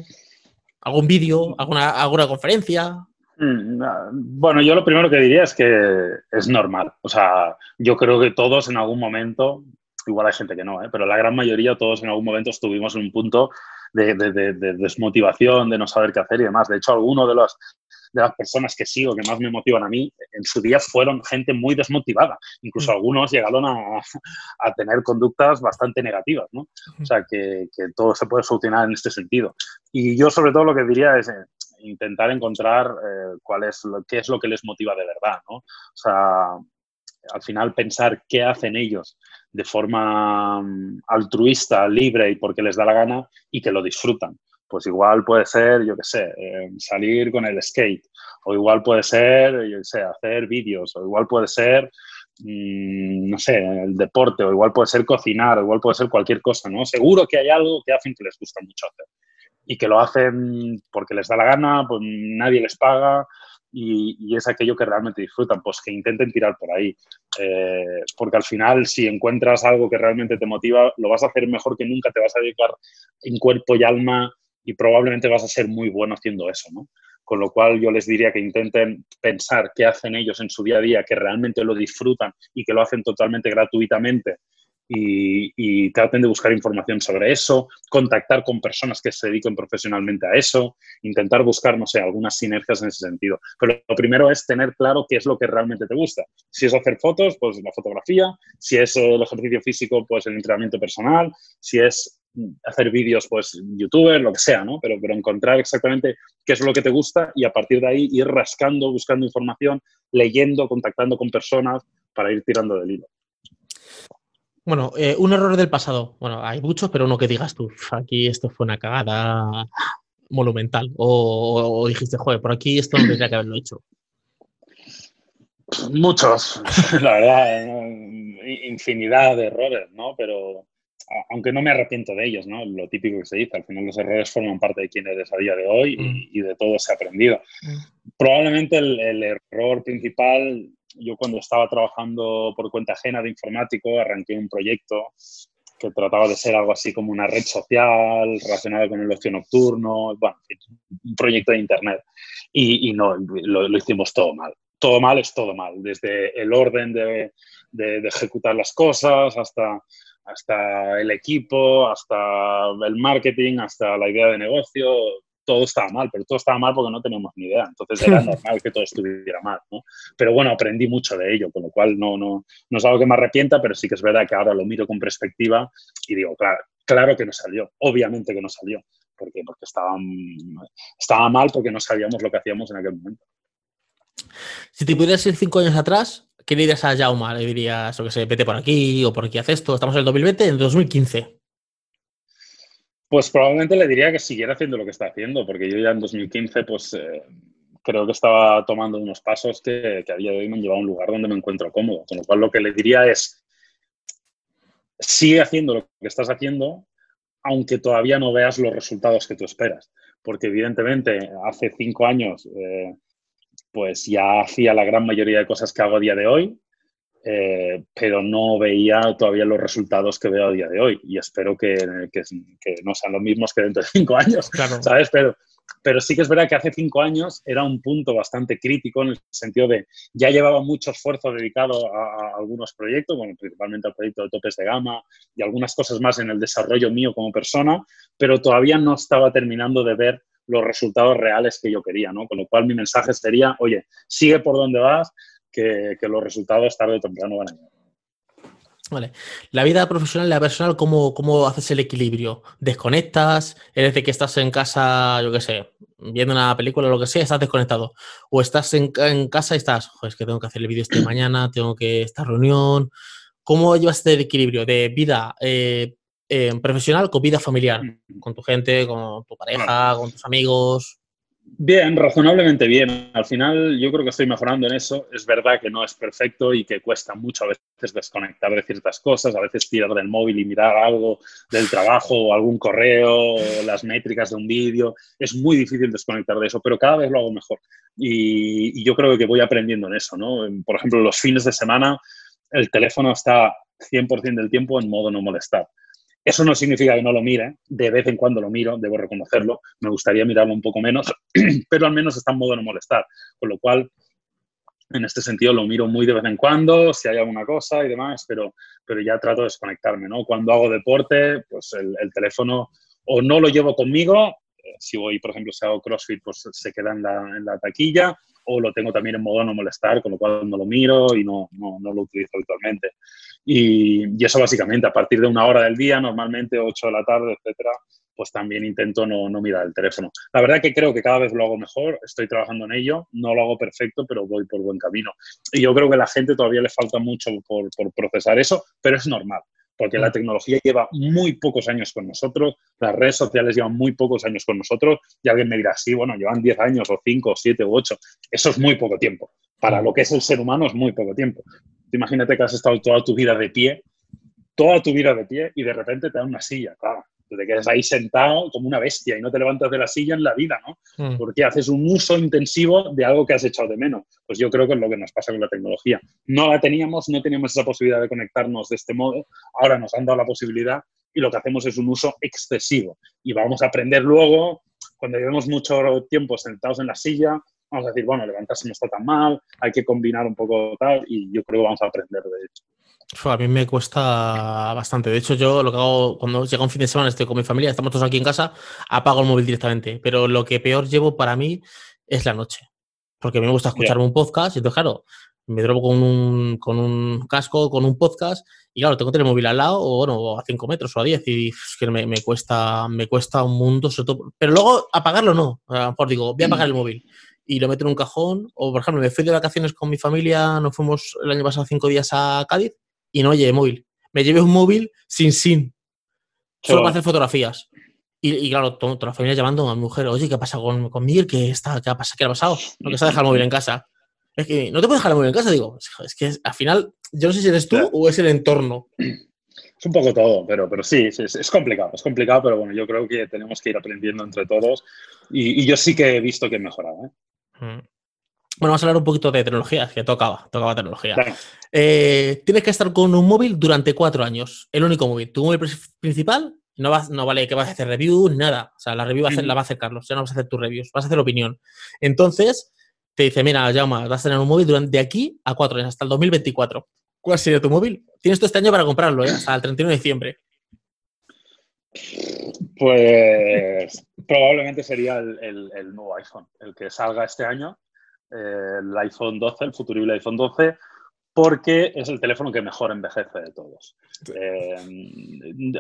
algún vídeo, alguna, alguna conferencia? Mm, bueno, yo lo primero que diría es que es normal. O sea, yo creo que todos en algún momento, igual hay gente que no, ¿eh? pero la gran mayoría, todos en algún momento estuvimos en un punto de, desmotivación, de no saber qué hacer y demás. De hecho, alguno de los, de las personas que sigo, que más me motivan a mí, en su día fueron gente muy desmotivada. Incluso mm. algunos llegaron a, a, tener conductas bastante negativas, ¿no? O sea, que, que, todo se puede solucionar en este sentido. Y yo sobre todo lo que diría es eh, intentar encontrar eh, cuál es lo, qué es lo que les motiva de verdad, ¿no? O sea, al final pensar qué hacen ellos de forma mm, altruista, libre y porque les da la gana y que lo disfrutan pues igual puede ser, yo qué sé, eh, salir con el skate, o igual puede ser, yo qué sé, hacer vídeos, o igual puede ser, mm, no sé, el deporte, o igual puede ser cocinar, o igual puede ser cualquier cosa, ¿no? Seguro que hay algo que hacen que les gusta mucho hacer y que lo hacen porque les da la gana, pues nadie les paga, y, es aquello que realmente disfrutan, pues que intenten tirar por ahí. Eh, porque al final, si encuentras algo que realmente te motiva, lo vas a hacer mejor que nunca, te vas a dedicar en cuerpo y alma y probablemente vas a ser muy bueno haciendo eso, ¿no? Con lo cual yo les diría que intenten pensar qué hacen ellos en su día a día, que realmente lo disfrutan y que lo hacen totalmente gratuitamente y, traten de buscar información sobre eso, contactar con personas que se dediquen profesionalmente a eso, intentar buscar, no sé, algunas sinergias en ese sentido. Pero lo primero es tener claro qué es lo que realmente te gusta. Si es hacer fotos, pues la fotografía, si es el ejercicio físico, pues el entrenamiento personal, si es hacer vídeos, pues youtuber, lo que sea, ¿no? Pero, pero encontrar exactamente qué es lo que te gusta y a partir de ahí ir rascando, buscando información, leyendo, contactando con personas para ir tirando del hilo. Bueno, eh, un error del pasado. Bueno, hay muchos, pero uno que digas tú, aquí esto fue una cagada monumental. O, dijiste, joder, por aquí esto no tendría que haberlo hecho. Muchos, la verdad, infinidad de errores, ¿no? Pero aunque no me arrepiento de ellos, ¿no? Lo típico que se dice, al final los errores forman parte de quién eres a día de hoy y, mm. de todo se ha aprendido. Mm. Probablemente el, error principal, yo cuando estaba trabajando por cuenta ajena de informático, arranqué un proyecto que trataba de ser algo así como una red social relacionada con el ocio nocturno, bueno, un proyecto de Internet. Y, no, lo, hicimos todo mal. Todo mal es todo mal, desde el orden de, de ejecutar las cosas hasta hasta el equipo, hasta el marketing, hasta la idea de negocio, todo estaba mal, pero todo estaba mal porque no teníamos ni idea. Entonces era normal que todo estuviera mal, ¿no? Pero bueno, aprendí mucho de ello, con lo cual no, no, no es algo que me arrepienta, pero sí que es verdad que ahora lo miro con perspectiva y digo, claro, claro que no salió, obviamente que no salió, porque, porque estaba, estaba mal porque no sabíamos lo que hacíamos en aquel momento. Si te pudieras ir cinco años atrás, ¿qué le dirías a Jauma? Le dirías, o que se vete por aquí o por aquí haz esto. Estamos en el 2020, en 2015. Pues probablemente le diría que siguiera haciendo lo que está haciendo, porque yo ya en 2015, pues eh, creo que estaba tomando unos pasos que, a día de hoy me han llevado a un lugar donde me encuentro cómodo. Con lo cual, lo que le diría es, sigue haciendo lo que estás haciendo, aunque todavía no veas los resultados que tú esperas. Porque evidentemente, hace cinco años eh, pues ya hacía la gran mayoría de cosas que hago a día de hoy, eh, pero no veía todavía los resultados que veo a día de hoy y espero que, no sean los mismos que dentro de cinco años, ¿sabes? Pero, pero sí que es verdad que hace cinco años era un punto bastante crítico en el sentido de ya llevaba mucho esfuerzo dedicado a, a, algunos proyectos, bueno, principalmente al proyecto de topes de gama y algunas cosas más en el desarrollo mío como persona, pero todavía no estaba terminando de ver los resultados reales que yo quería, ¿no? Con lo cual mi mensaje sería, oye, sigue por donde vas, que, los resultados tarde o temprano van a llegar. Vale. La vida profesional y la personal, ¿cómo, ¿cómo haces el equilibrio? ¿Desconectas? ¿Eres de que estás en casa, yo qué sé, viendo una película o lo que sea, estás desconectado? ¿O estás en, casa y estás, joder, es que tengo que hacer el vídeo este mañana, tengo que esta reunión? ¿Cómo llevas este equilibrio de vida eh, profesional con vida familiar, con tu gente, con tu pareja, con tus amigos. Bien, razonablemente bien. Al final yo creo que estoy mejorando en eso. Es verdad que no es perfecto y que cuesta mucho a veces desconectar de ciertas cosas, a veces tirar del móvil y mirar algo del trabajo o algún correo, o las métricas de un vídeo. Es muy difícil desconectar de eso, pero cada vez lo hago mejor. Y, y yo creo que voy aprendiendo en eso. ¿no? Por ejemplo, los fines de semana el teléfono está 100% del tiempo en modo no molestar. Eso no significa que no lo mire, de vez en cuando lo miro, debo reconocerlo, me gustaría mirarlo un poco menos, pero al menos está en modo no molestar, con lo cual en este sentido lo miro muy de vez en cuando, si hay alguna cosa y demás, pero, pero ya trato de desconectarme, ¿no? Cuando hago deporte, pues el, teléfono o no lo llevo conmigo, eh, si voy, por ejemplo, si hago CrossFit, pues se queda en la, en la taquilla, o lo tengo también en modo no molestar, con lo cual no lo miro y no, no, no lo utilizo habitualmente. Y, y, eso básicamente, a partir de una hora del día, normalmente 8 de la tarde, etcétera, pues también intento no, no, mirar el teléfono. La verdad que creo que cada vez lo hago mejor, estoy trabajando en ello, no lo hago perfecto, pero voy por buen camino. Y yo creo que a la gente todavía le falta mucho por, por procesar eso, pero es normal porque la tecnología lleva muy pocos años con nosotros, las redes sociales llevan muy pocos años con nosotros, y alguien me dirá, sí, bueno, llevan 10 años o 5 o 7 o 8, eso es muy poco tiempo. Para lo que es el ser humano es muy poco tiempo. Imagínate que has estado toda tu vida de pie, toda tu vida de pie, y de repente te dan una silla, claro te quedas ahí sentado como una bestia y no te levantas de la silla en la vida, ¿no? Mm. Porque haces un uso intensivo de algo que has echado de menos. Pues yo creo que es lo que nos pasa con la tecnología. No la teníamos, no teníamos esa posibilidad de conectarnos de este modo, ahora nos han dado la posibilidad y lo que hacemos es un uso excesivo. Y vamos a aprender luego, cuando llevemos mucho tiempo sentados en la silla, vamos a decir, bueno, levantarse no está tan mal, hay que combinar un poco tal, y yo creo que vamos a aprender de hecho. A mí me cuesta bastante. De hecho, yo lo que hago cuando llega un fin de semana, estoy con mi familia, estamos todos aquí en casa, apago el móvil directamente. Pero lo que peor llevo para mí es la noche. Porque a mí me gusta escucharme un podcast y entonces, claro, me drogo con un, con un casco, con un podcast y claro, tengo que tener el móvil al lado o bueno, a 5 metros o a 10 y es que me, me, cuesta, me cuesta un mundo, sobre todo. Pero luego apagarlo no. A lo mejor digo, voy a apagar el móvil y lo meto en un cajón. O por ejemplo, me fui de vacaciones con mi familia, nos fuimos el año pasado cinco días a Cádiz y no lleve móvil. Me llevé un móvil sin SIM, solo para hacer fotografías. Y, claro, toda, la familia llamando a mi mujer, oye, ¿qué pasa con, con Miguel? ¿Qué, está, ¿Qué ha pasado? ¿Qué ha pasado? No, que se ha dejado el móvil en casa. Es que no te puedes dejar el móvil en casa, digo. Es que al final, yo no sé si eres tú o es el entorno. Es un poco todo, pero, pero sí, es, complicado, es complicado, pero bueno, yo creo que tenemos que ir aprendiendo entre todos y, yo sí que he visto que he mejorado. ¿eh? Mm. Bueno, vamos a hablar un poquito de tecnología, que tocaba, tocaba tecnología. Eh, tienes que estar con un móvil durante cuatro años, el único móvil. Tu móvil principal no, va, no vale que vas a hacer review ni nada. O sea, la review va a hacer, la va a hacer Carlos, ya no vas a hacer tus reviews, vas a hacer opinión. Entonces, te dice, mira, Jaume, vas a tener un móvil durante de aquí a cuatro años, hasta el 2024. ¿Cuál sería tu móvil? Tienes todo este año para comprarlo, ¿eh? hasta el 31 de diciembre. Pues probablemente sería el, nuevo iPhone, el que salga este año el iPhone 12, el futurible iPhone 12, porque es el teléfono que mejor envejece de todos. Eh,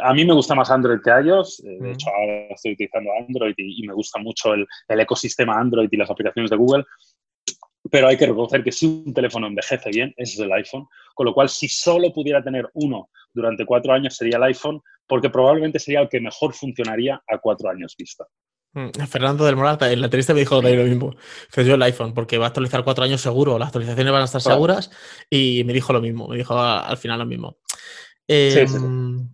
a mí me gusta más Android que iOS, eh, de hecho ahora estoy utilizando Android y, me gusta mucho el, ecosistema Android y las aplicaciones de Google, pero hay que reconocer que si un teléfono envejece bien, ese es el iPhone, con lo cual si solo pudiera tener uno durante cuatro años sería el iPhone, porque probablemente sería el que mejor funcionaría a cuatro años vista. Mm, Fernando del Moral en la entrevista me dijo lo mismo. Fue yo el iPhone, porque va a actualizar cuatro años seguro, las actualizaciones van a estar seguras y me dijo lo mismo, me dijo al final lo mismo. Em,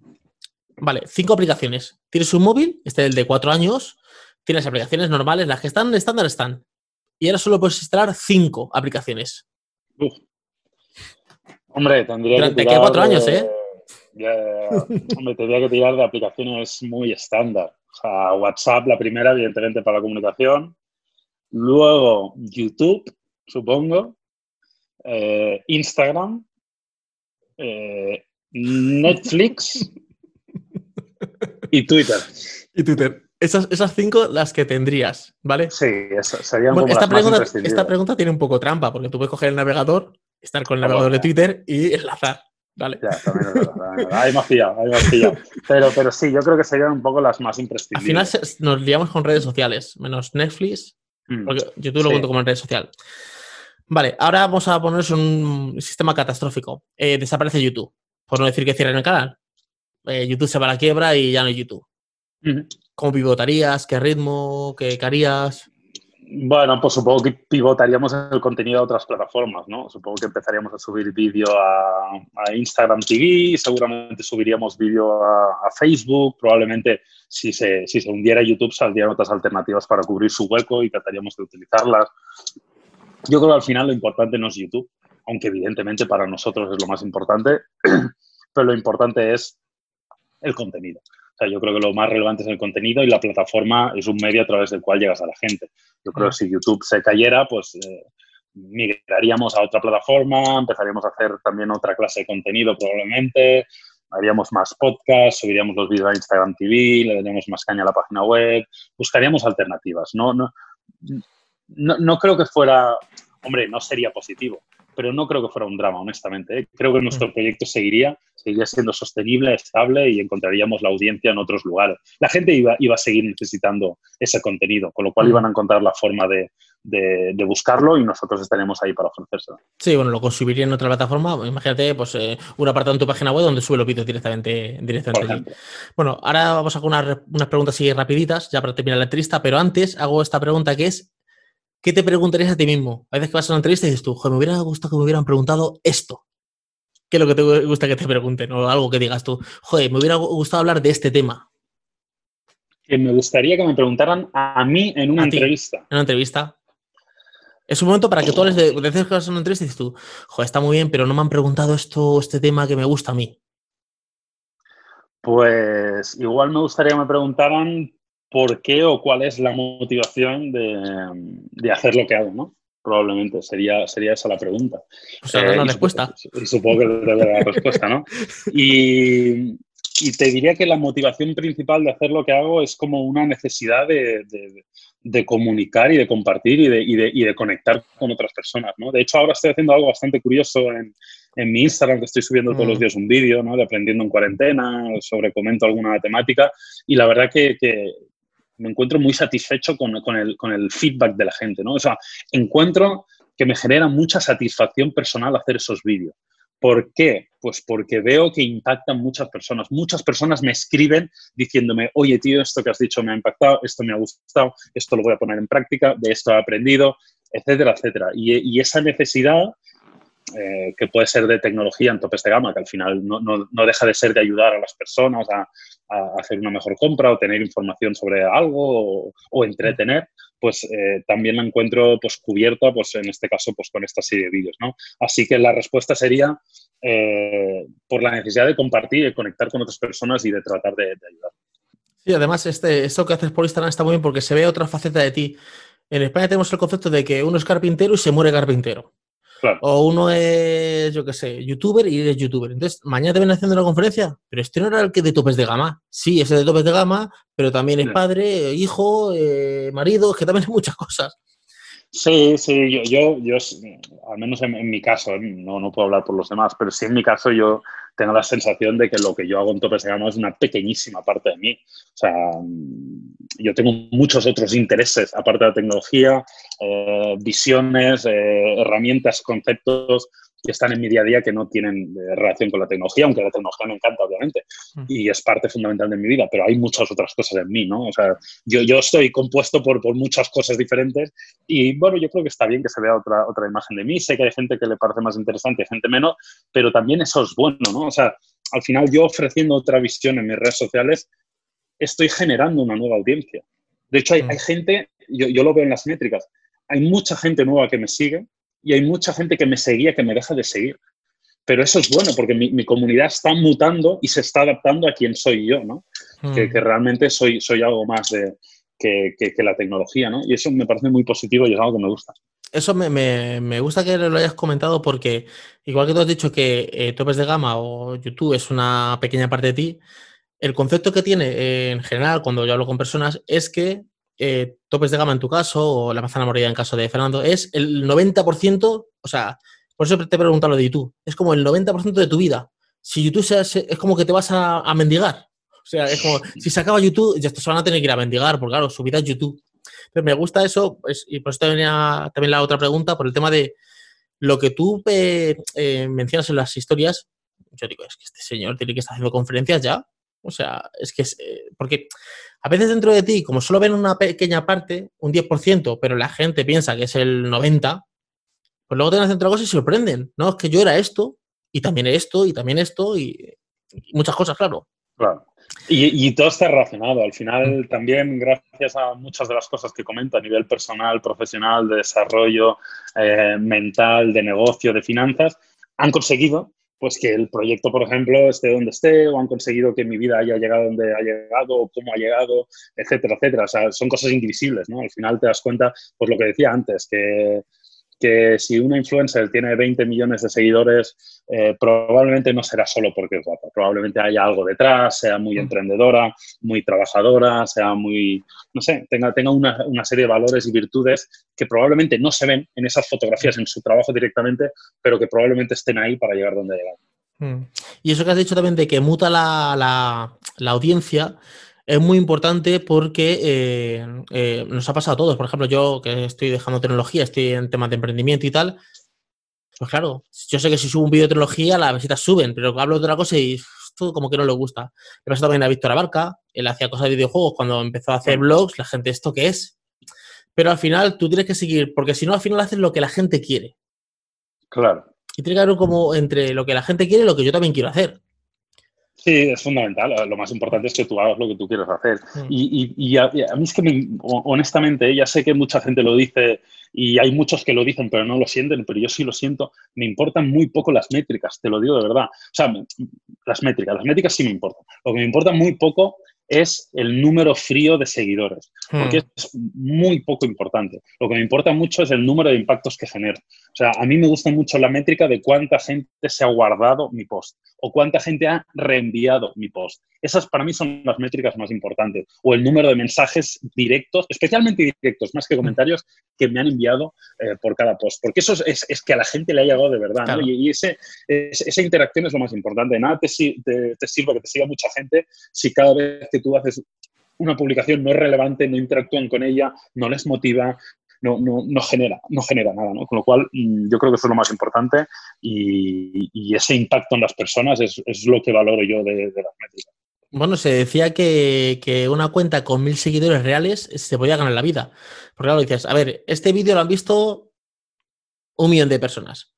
vale, cinco aplicaciones. Tienes un móvil, este es el de cuatro años, tienes aplicaciones normales, las que están estándar están. Y ahora solo puedes instalar cinco aplicaciones. Hombre, tendría Durante que tirar. cuatro años, ¿eh? Hombre, tendría que tirar de aplicaciones muy estándar. O sea, WhatsApp, la primera, evidentemente, para la comunicación. Luego, YouTube, supongo. Eh, Instagram. Eh, Netflix. y Twitter. Y Twitter. Esas, esas, cinco las que tendrías, ¿vale? Sí, esas serían como esta, pregunta, esta pregunta tiene un poco trampa, porque tú puedes coger el navegador, estar con el navegador de Twitter y enlazar. Ya, hay más pillado, hay más pillado. Pero, pero sí, yo creo que serían un poco las más imprescindibles. Al final nos liamos con redes sociales, menos Netflix, mm, porque YouTube lo cuento como en red social. Vale, ahora vamos a ponernos un sistema catastrófico. Eh, desaparece YouTube, por no decir que cierren el canal. Eh, YouTube se va a la quiebra y ya no hay YouTube. ¿Cómo pivotarías? ¿Qué ritmo? ¿Qué harías? Bueno, pues supongo que pivotaríamos el contenido a otras plataformas, ¿no? Supongo que empezaríamos a subir vídeo a, Instagram TV, seguramente subiríamos vídeo a, Facebook, probablemente si se, si se hundiera YouTube saldrían otras alternativas para cubrir su hueco y trataríamos de utilizarlas. Yo creo que al final lo importante no es YouTube, aunque evidentemente para nosotros es lo más importante, pero lo importante es el contenido yo creo que lo más relevante es el contenido y la plataforma es un medio a través del cual llegas a la gente. Yo creo que si YouTube se cayera, pues eh, migraríamos a otra plataforma, empezaríamos a hacer también otra clase de contenido probablemente, haríamos más podcasts, subiríamos los vídeos a Instagram TV, le daríamos más caña a la página web, buscaríamos alternativas. No, no, no, no creo que fuera, hombre, no sería positivo, pero no creo que fuera un drama, honestamente. ¿eh? Creo que nuestro proyecto seguiría, seguiría siendo sostenible, estable y encontraríamos la audiencia en otros lugares. La gente iba, iba a seguir necesitando ese contenido, con lo cual iban a encontrar la forma de, de, buscarlo y nosotros estaremos ahí para ofrecérselo. Sí, bueno, lo consumiría en otra plataforma. Imagínate, pues, eh, un apartado en tu página web donde sube los vídeos directamente, directamente Bueno, ahora vamos a hacer unas, unas preguntas así rapiditas, ya para terminar la entrevista, pero antes hago esta pregunta que es ¿qué te preguntarías a ti mismo? A veces que vas a una entrevista y dices tú, joder, me hubiera gustado que me hubieran preguntado esto. ¿Qué es lo que te gusta que te pregunten? O algo que digas tú, joder, me hubiera gustado hablar de este tema. Que me gustaría que me preguntaran a mí en una entrevista. En una entrevista. Es un momento para que tú les de, veces que vas a una entrevista y dices tú, joder, está muy bien, pero no me han preguntado esto, este tema que me gusta a mí. Pues igual me gustaría que me preguntaran por qué o cuál es la motivación de, hacer lo que hago, ¿no? Probablemente sería, sería esa la pregunta. O sea, la eh, respuesta. y supongo que la respuesta, ¿no? Y, te diría que la motivación principal de hacer lo que hago es como una necesidad de, comunicar y de compartir y de, y de, conectar con otras personas, ¿no? De hecho, ahora estoy haciendo algo bastante curioso en, en mi Instagram, que estoy subiendo todos los mm. días un vídeo, ¿no? De aprendiendo en cuarentena, sobre comento alguna temática. Y la verdad que, me encuentro muy satisfecho con, el, feedback de la gente, ¿no? O sea, encuentro que me genera mucha satisfacción personal hacer esos vídeos. ¿Por qué? Pues porque veo que impactan muchas personas. Muchas personas me escriben diciéndome, oye, tío, esto que has dicho me ha impactado, esto me ha gustado, esto lo voy a poner en práctica, de esto he aprendido, etcétera, etcétera. y esa necesidad eh, que puede ser de tecnología en topes de gama, que al final no, deja de ser de ayudar a las personas a, hacer una mejor compra o tener información sobre algo o, entretener, pues eh, también la encuentro pues, cubierta, pues en este caso, pues con esta serie de vídeos. ¿no? Así que la respuesta sería eh, por la necesidad de compartir y conectar con otras personas y de tratar de, ayudar. Sí, además, este, esto que haces por Instagram está muy bien porque se ve otra faceta de ti. En España tenemos el concepto de que uno es carpintero y se muere carpintero. O uno es, yo qué sé, youtuber y eres youtuber. Entonces, mañana te ven haciendo una conferencia, pero este no era el que de topes de gama. Sí, ese de topes de gama, pero también es padre, hijo, eh, marido, que también es muchas cosas. Sí, sí, yo, yo, yo al menos en, mi caso, no, no puedo hablar por los demás, pero sí en mi caso yo tengo la sensación de que lo que yo hago en topes de gama es una pequeñísima parte de mí. O sea, yo tengo muchos otros intereses, aparte de la tecnología, eh, visiones, eh, herramientas, conceptos que están en mi día a día que no tienen eh, relación con la tecnología, aunque la tecnología me encanta, obviamente, mm. y es parte fundamental de mi vida, pero hay muchas otras cosas en mí, ¿no? O sea, yo, yo estoy compuesto por, por muchas cosas diferentes y, bueno, yo creo que está bien que se vea otra, otra imagen de mí. Sé que hay gente que le parece más interesante, gente menos, pero también eso es bueno, ¿no? O sea, al final yo ofreciendo otra visión en mis redes sociales, estoy generando una nueva audiencia. De hecho, hay, mm. hay gente, yo, yo lo veo en las métricas, hay mucha gente nueva que me sigue y hay mucha gente que me seguía que me deja de seguir. Pero eso es bueno porque mi, comunidad está mutando y se está adaptando a quien soy yo, ¿no? Hmm. Que, realmente soy, soy algo más de, que, la tecnología, ¿no? Y eso me parece muy positivo y es algo que me gusta. Eso me, gusta que lo hayas comentado porque, igual que tú has dicho que eh, topes de gama o YouTube es una pequeña parte de ti, el concepto que tiene eh, en general cuando yo hablo con personas es que eh, topes de gama en tu caso, o la manzana morida en caso de Fernando, es el 90%, o sea, por eso te he preguntado lo de YouTube, es como el 90% de tu vida. Si YouTube es como que te vas a, mendigar. O sea, es como, si se acaba YouTube, ya se van a tener que ir a mendigar, porque claro, su vida YouTube. Pero me gusta eso, pues, y por eso venía también la otra pregunta, por el tema de lo que tú eh, mencionas en las historias. Yo digo, es que este señor tiene que estar haciendo conferencias ya. O sea, es que es, eh, porque a veces dentro de ti, como solo ven una pequeña parte, un 10%, pero la gente piensa que es el 90%, pues luego te hacen otra cosa y se sorprenden. No, es que yo era esto, y también esto, y también esto, y, muchas cosas, claro. Claro. Y, todo está relacionado. Al final, también, gracias a muchas de las cosas que comento a nivel personal, profesional, de desarrollo eh, mental, de negocio, de finanzas, han conseguido pues que el proyecto, por ejemplo, esté donde esté, o han conseguido que mi vida haya llegado donde ha llegado, o cómo ha llegado, etcétera, etcétera. O sea, son cosas indivisibles, ¿no? Al final te das cuenta, pues lo que decía antes, que que si una influencer tiene 20 millones de seguidores, eh, probablemente no será solo porque es guapa, probablemente haya algo detrás, sea muy mm. emprendedora, muy trabajadora, sea muy, no sé, tenga, tenga una, serie de valores y virtudes que probablemente no se ven en esas fotografías, en su trabajo directamente, pero que probablemente estén ahí para llegar donde llegan. Mm. Y eso que has dicho también de que muta la, la, la audiencia, es muy importante porque eh, eh, nos ha pasado a todos. Por ejemplo, yo que estoy dejando tecnología, estoy en temas de emprendimiento y tal. Pues claro, yo sé que si subo un vídeo de tecnología, las visitas suben, pero hablo de otra cosa y todo como que no le gusta. Le pasado también a Víctor Abarca, él hacía cosas de videojuegos cuando empezó a hacer blogs, la gente, ¿esto qué es? Pero al final tú tienes que seguir, porque si no, al final haces lo que la gente quiere. Claro. Y tiene que haber como entre lo que la gente quiere y lo que yo también quiero hacer. Sí, es fundamental. Lo más importante es que tú hagas lo que tú quieres hacer. Mm. Y, a, mí es que, honestamente, ya sé que mucha gente lo dice y hay muchos que lo dicen pero no lo sienten, pero yo sí lo siento. Me importan muy poco las métricas, te lo digo de verdad. O sea, las métricas, las métricas sí me importan. Lo que me importa muy poco es el número frío de seguidores, porque hmm. es muy poco importante. Lo que me importa mucho es el número de impactos que genera. O sea, a mí me gusta mucho la métrica de cuánta gente se ha guardado mi post o cuánta gente ha reenviado mi post. Esas para mí son las métricas más importantes. O el número de mensajes directos, especialmente directos, más que comentarios, que me han enviado eh, por cada post. Porque eso es, que a la gente le ha llegado de verdad. Y, ese, esa interacción es lo más importante. Nada te, te, te sirve que te siga mucha gente si cada vez que tú haces una publicación no es relevante, no interactúan con ella, no les motiva, no, no, genera, no genera nada, ¿no? Con lo cual, mm, yo creo que eso es lo más importante y, ese impacto en las personas es, lo que valoro yo de, las métricas. Bueno, se decía que, una cuenta con mil seguidores reales se podía ganar la vida. Porque claro, dices, a ver, este vídeo lo han visto un millón de personas.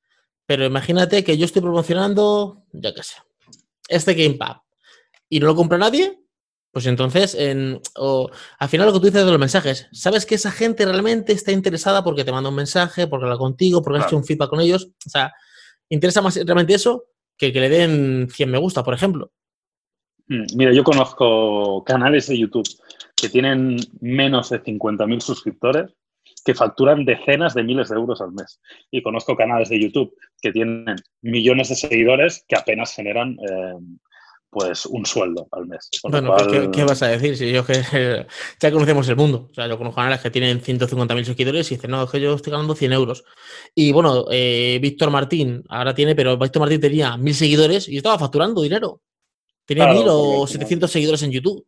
Pero imagínate que yo estoy promocionando, ya que sé, este Gamepad y no lo compra nadie, pues entonces, en, al final lo que tú dices de los mensajes, sabes que esa gente realmente está interesada porque te manda un mensaje, porque habla contigo, porque has hecho un feedback con ellos. O sea, interesa más realmente eso que que le den 100 me gusta, por ejemplo. Mm, mira, yo conozco canales de YouTube que tienen menos de 50.000 suscriptores que facturan decenas de miles de euros al mes. Y conozco canales de YouTube que tienen millones de seguidores que apenas generan eh, pues un sueldo al mes. Bueno, ¿qué, vas a decir? Si yo que ya conocemos el mundo. O sea, yo conozco canales que tienen 150.000 seguidores y dicen, no, es que yo estoy ganando 100 euros. Y bueno, eh, Víctor Martín ahora tiene, pero Víctor Martín tenía 1.000 seguidores y estaba facturando dinero. Tenía 1.000 o 700 seguidores en YouTube.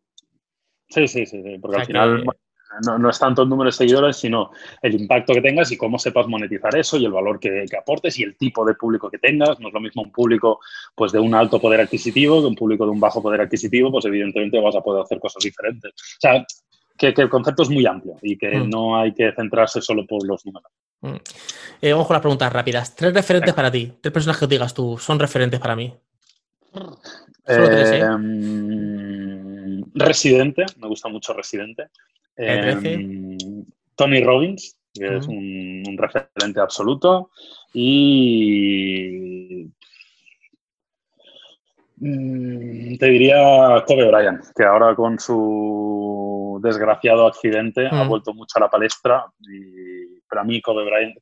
Sí, sí, sí, porque al final no, es tanto el número de seguidores, sino el impacto que tengas y cómo sepas monetizar eso y el valor que, aportes y el tipo de público que tengas. No es lo mismo un público pues, de un alto poder adquisitivo que un público de un bajo poder adquisitivo, pues evidentemente vas a poder hacer cosas diferentes. O sea, que, el concepto es muy amplio y que mm. no hay que centrarse solo por los números. Mm. Eh, vamos con las preguntas rápidas. Tres referentes para ti, tres personas que digas tú, son referentes para mí. Solo tres, ¿eh? Em, Residente, me gusta mucho Residente. Em, Tony Robbins, que es un, referente absoluto. Y mm, te diría Kobe Bryant, que ahora con su desgraciado accidente ha vuelto mucho a la palestra. Y para mí Kobe Bryant,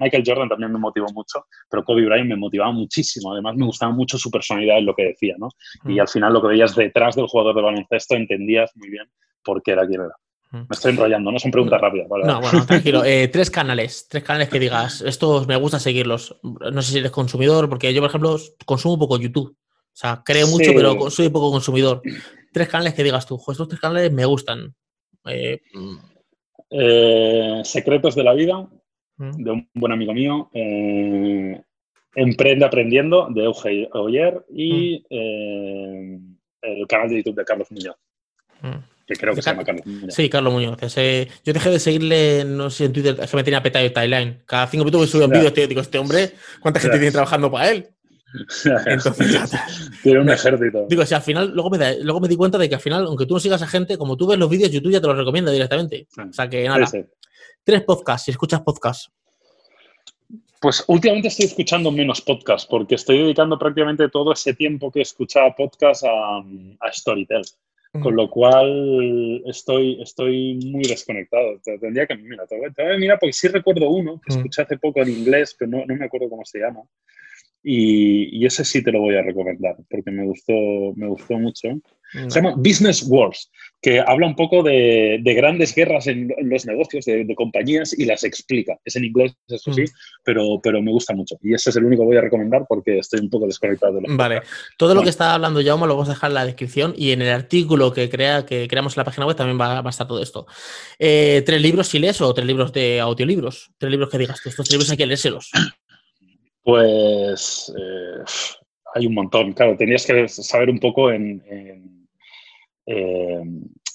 Michael Jordan también me motivó mucho, pero Kobe Bryant me motivaba muchísimo. Además me gustaba mucho su personalidad en lo que decía, ¿no? Y al final lo que veías detrás del jugador de baloncesto entendías muy bien por qué era quien era. Me estoy enrollando, no son preguntas rápidas. No, bueno, tranquilo. Eh, tres canales, tres canales que digas, estos me gusta seguirlos. No sé si eres consumidor, porque yo, por ejemplo, consumo poco YouTube. O sea, creo mucho, pero soy poco consumidor. Tres canales que digas tú, estos tres canales me gustan. Eh, eh, Secretos de la vida, de un buen amigo mío. Emprende aprendiendo, de Euge Oyer. Y el canal de YouTube de Carlos Muñoz. Que creo que se llama Carlos Muñoz. Sí, Carlos Muñoz. yo dejé de seguirle, no sé, en Twitter, es que me tenía petado el timeline. Cada cinco minutos me subía un vídeo, digo, este hombre, ¿cuánta gente tiene trabajando para él? Entonces, tiene un ejército. Digo, si al final, luego me, luego me di cuenta de que al final, aunque tú no sigas a gente, como tú ves los vídeos, YouTube ya te los recomienda directamente. O sea que nada. Tres podcasts, si escuchas podcasts. Pues últimamente estoy escuchando menos podcasts porque estoy dedicando prácticamente todo ese tiempo que escuchaba podcasts a, a Storytel. Con lo cual estoy, estoy muy desconectado. Tendría que, mira, te mira, porque sí recuerdo uno que escuché hace poco en inglés, pero no, no me acuerdo cómo se llama. Y, ese sí te lo voy a recomendar porque me gustó, me gustó mucho. Se llama Business Wars, que habla un poco de, grandes guerras en, los negocios, de, compañías y las explica. Es en inglés, eso sí, pero, pero me gusta mucho. Y ese es el único que voy a recomendar porque estoy un poco desconectado de lo Vale. Todo lo que está hablando Jaume lo vamos a dejar en la descripción y en el artículo que, crea, que creamos en la página web también va, a estar todo esto. Eh, ¿Tres libros si lees o tres libros de audiolibros? Tres libros que digas, estos libros hay que leérselos. Pues eh, hay un montón. Claro, tenías que saber un poco en, eh,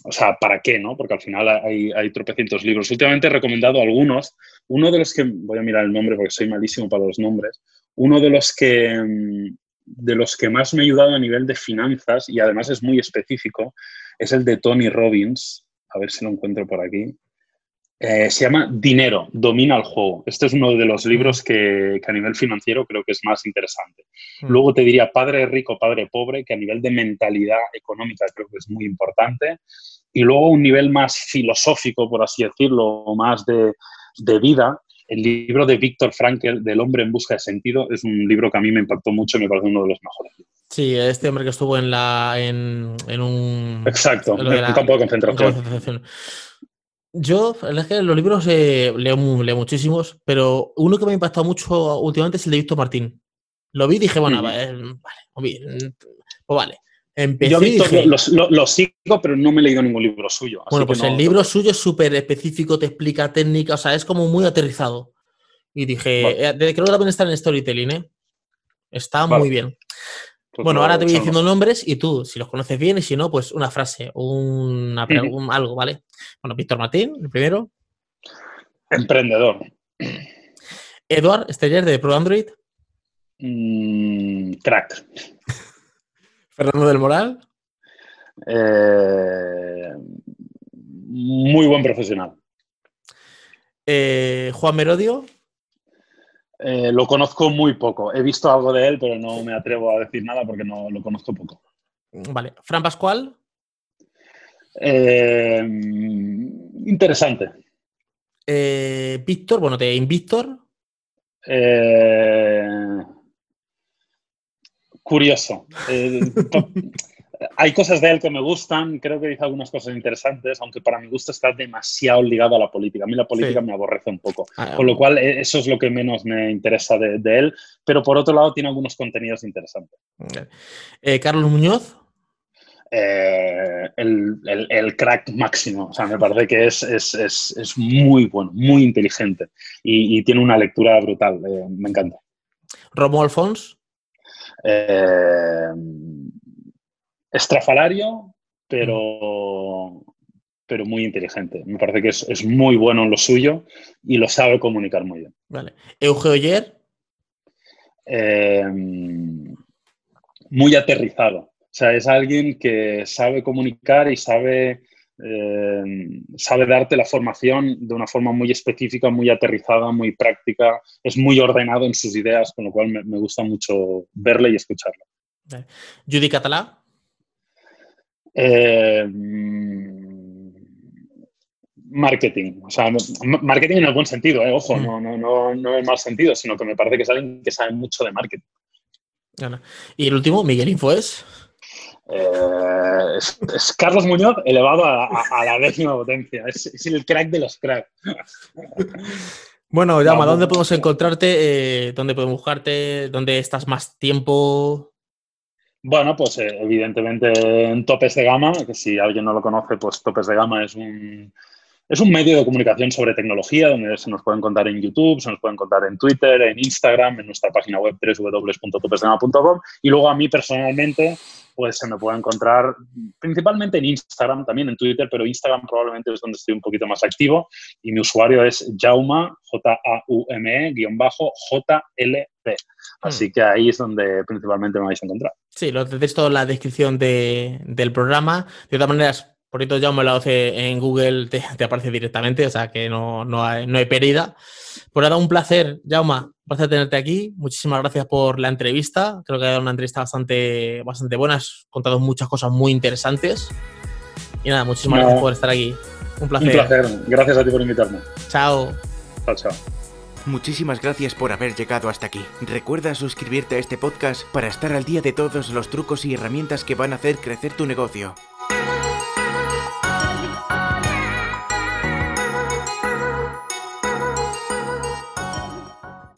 o sea, ¿para qué? ¿no? Porque al final hay, hay, tropecientos libros. Últimamente he recomendado algunos. Uno de los que, voy a mirar el nombre porque soy malísimo para los nombres, uno de los que, de los que más me ha ayudado a nivel de finanzas y además es muy específico, es el de Tony Robbins. A ver si lo encuentro por aquí. Eh, se llama Dinero, domina el juego. Este es uno de los libros que, a nivel financiero creo que es más interesante. Mm. Luego te diría Padre Rico, Padre Pobre, que a nivel de mentalidad económica creo que es muy importante. Y luego un nivel más filosófico, por así decirlo, más de, vida. El libro de Víctor Frankel, del hombre en busca de sentido, es un libro que a mí me impactó mucho y me parece uno de los mejores. Sí, este hombre que estuvo en, la, en, un... Exacto, en un campo de concentración. Yo, es que los libros eh, leo, muchísimos, pero uno que me ha impactado mucho últimamente es el de Víctor Martín. Lo vi y dije, bueno, vale, vale, pues vale. Empecé Yo Víctor lo, sigo, pero no me he leído ningún libro suyo. bueno, pues el libro suyo es súper específico, te explica técnica, o sea, es como muy aterrizado. Y dije, eh, creo que también está en Storytelling, ¿eh? Está muy bien. Pues bueno, ahora te voy diciendo nombres y tú, si los conoces bien y si no, pues una frase, una, algo, ¿vale? Bueno, Víctor Martín, el primero. Emprendedor. Eduard Steller de Pro Android. Mm, crack. Fernando del Moral. Eh, muy buen profesional. Eh, Juan Merodio. Eh, lo conozco muy poco. He visto algo de él, pero no me atrevo a decir nada porque no lo conozco poco. Vale. Fran Pascual. Eh, interesante. Eh, Víctor, bueno, de Invictor. curioso. hay cosas de él que me gustan, creo que dice algunas cosas interesantes, aunque para mi gusto está demasiado ligado a la política. A mí la política me aborrece un poco, ah, con lo cual eh, eso es lo que menos me interesa de, él, pero por otro lado tiene algunos contenidos interesantes. Eh, Carlos Muñoz. Eh, el, crack máximo, o sea, me parece que es, es, muy bueno, muy inteligente y, tiene una lectura brutal, me encanta. Romo Alfons estrafalario, pero, pero muy inteligente. Me parece que es, muy bueno en lo suyo y lo sabe comunicar muy bien. Vale. Eugeo Oyer. Eh, muy aterrizado. O sea, es alguien que sabe comunicar y sabe, eh, sabe darte la formación de una forma muy específica, muy aterrizada, muy práctica. Es muy ordenado en sus ideas, con lo cual me, me gusta mucho verle y escucharlo. Judy Catalá. Eh, marketing. O sea, marketing en el buen sentido, eh, ojo, mm. no, no, no, no en mal sentido, sino que me parece que es alguien que sabe mucho de marketing. Y el último, Miguel Infoes. Eh, es, Carlos Muñoz elevado a, la décima potencia. Es, el crack de los cracks. Bueno, Llama, ¿dónde podemos encontrarte? ¿Dónde podemos buscarte? ¿Dónde estás más tiempo? Bueno, pues eh, evidentemente en Topes de Gama, que si alguien no lo conoce, pues Topes de Gama es un, es un medio de comunicación sobre tecnología donde se nos pueden contar en YouTube, se nos pueden contar en Twitter, en Instagram, en nuestra página web www.topesdegama.com y luego a mí personalmente pues se me puede encontrar principalmente en Instagram, también en Twitter, pero Instagram probablemente es donde estoy un poquito más activo y mi usuario es Jauma, J-A-U-M-E, guion bajo, J-L-P. Así hmm. que ahí es donde principalmente me vais a encontrar. Sí, lo tenéis todo en la descripción del programa. De todas maneras, por eso ya me lo hace en Google, te, aparece directamente, o sea que no, no, hay, no hay pérdida. Pues nada, un placer, Jauma, un placer tenerte aquí. Muchísimas gracias por la entrevista. Creo que ha dado una entrevista bastante, bastante buena, has contado muchas cosas muy interesantes. Y nada, muchísimas gracias por estar aquí. Un placer. Un placer, gracias a ti por invitarme. Chao. Chao, chao. Muchísimas gracias por haber llegado hasta aquí. Recuerda suscribirte a este podcast para estar al día de todos los trucos y herramientas que van a hacer crecer tu negocio.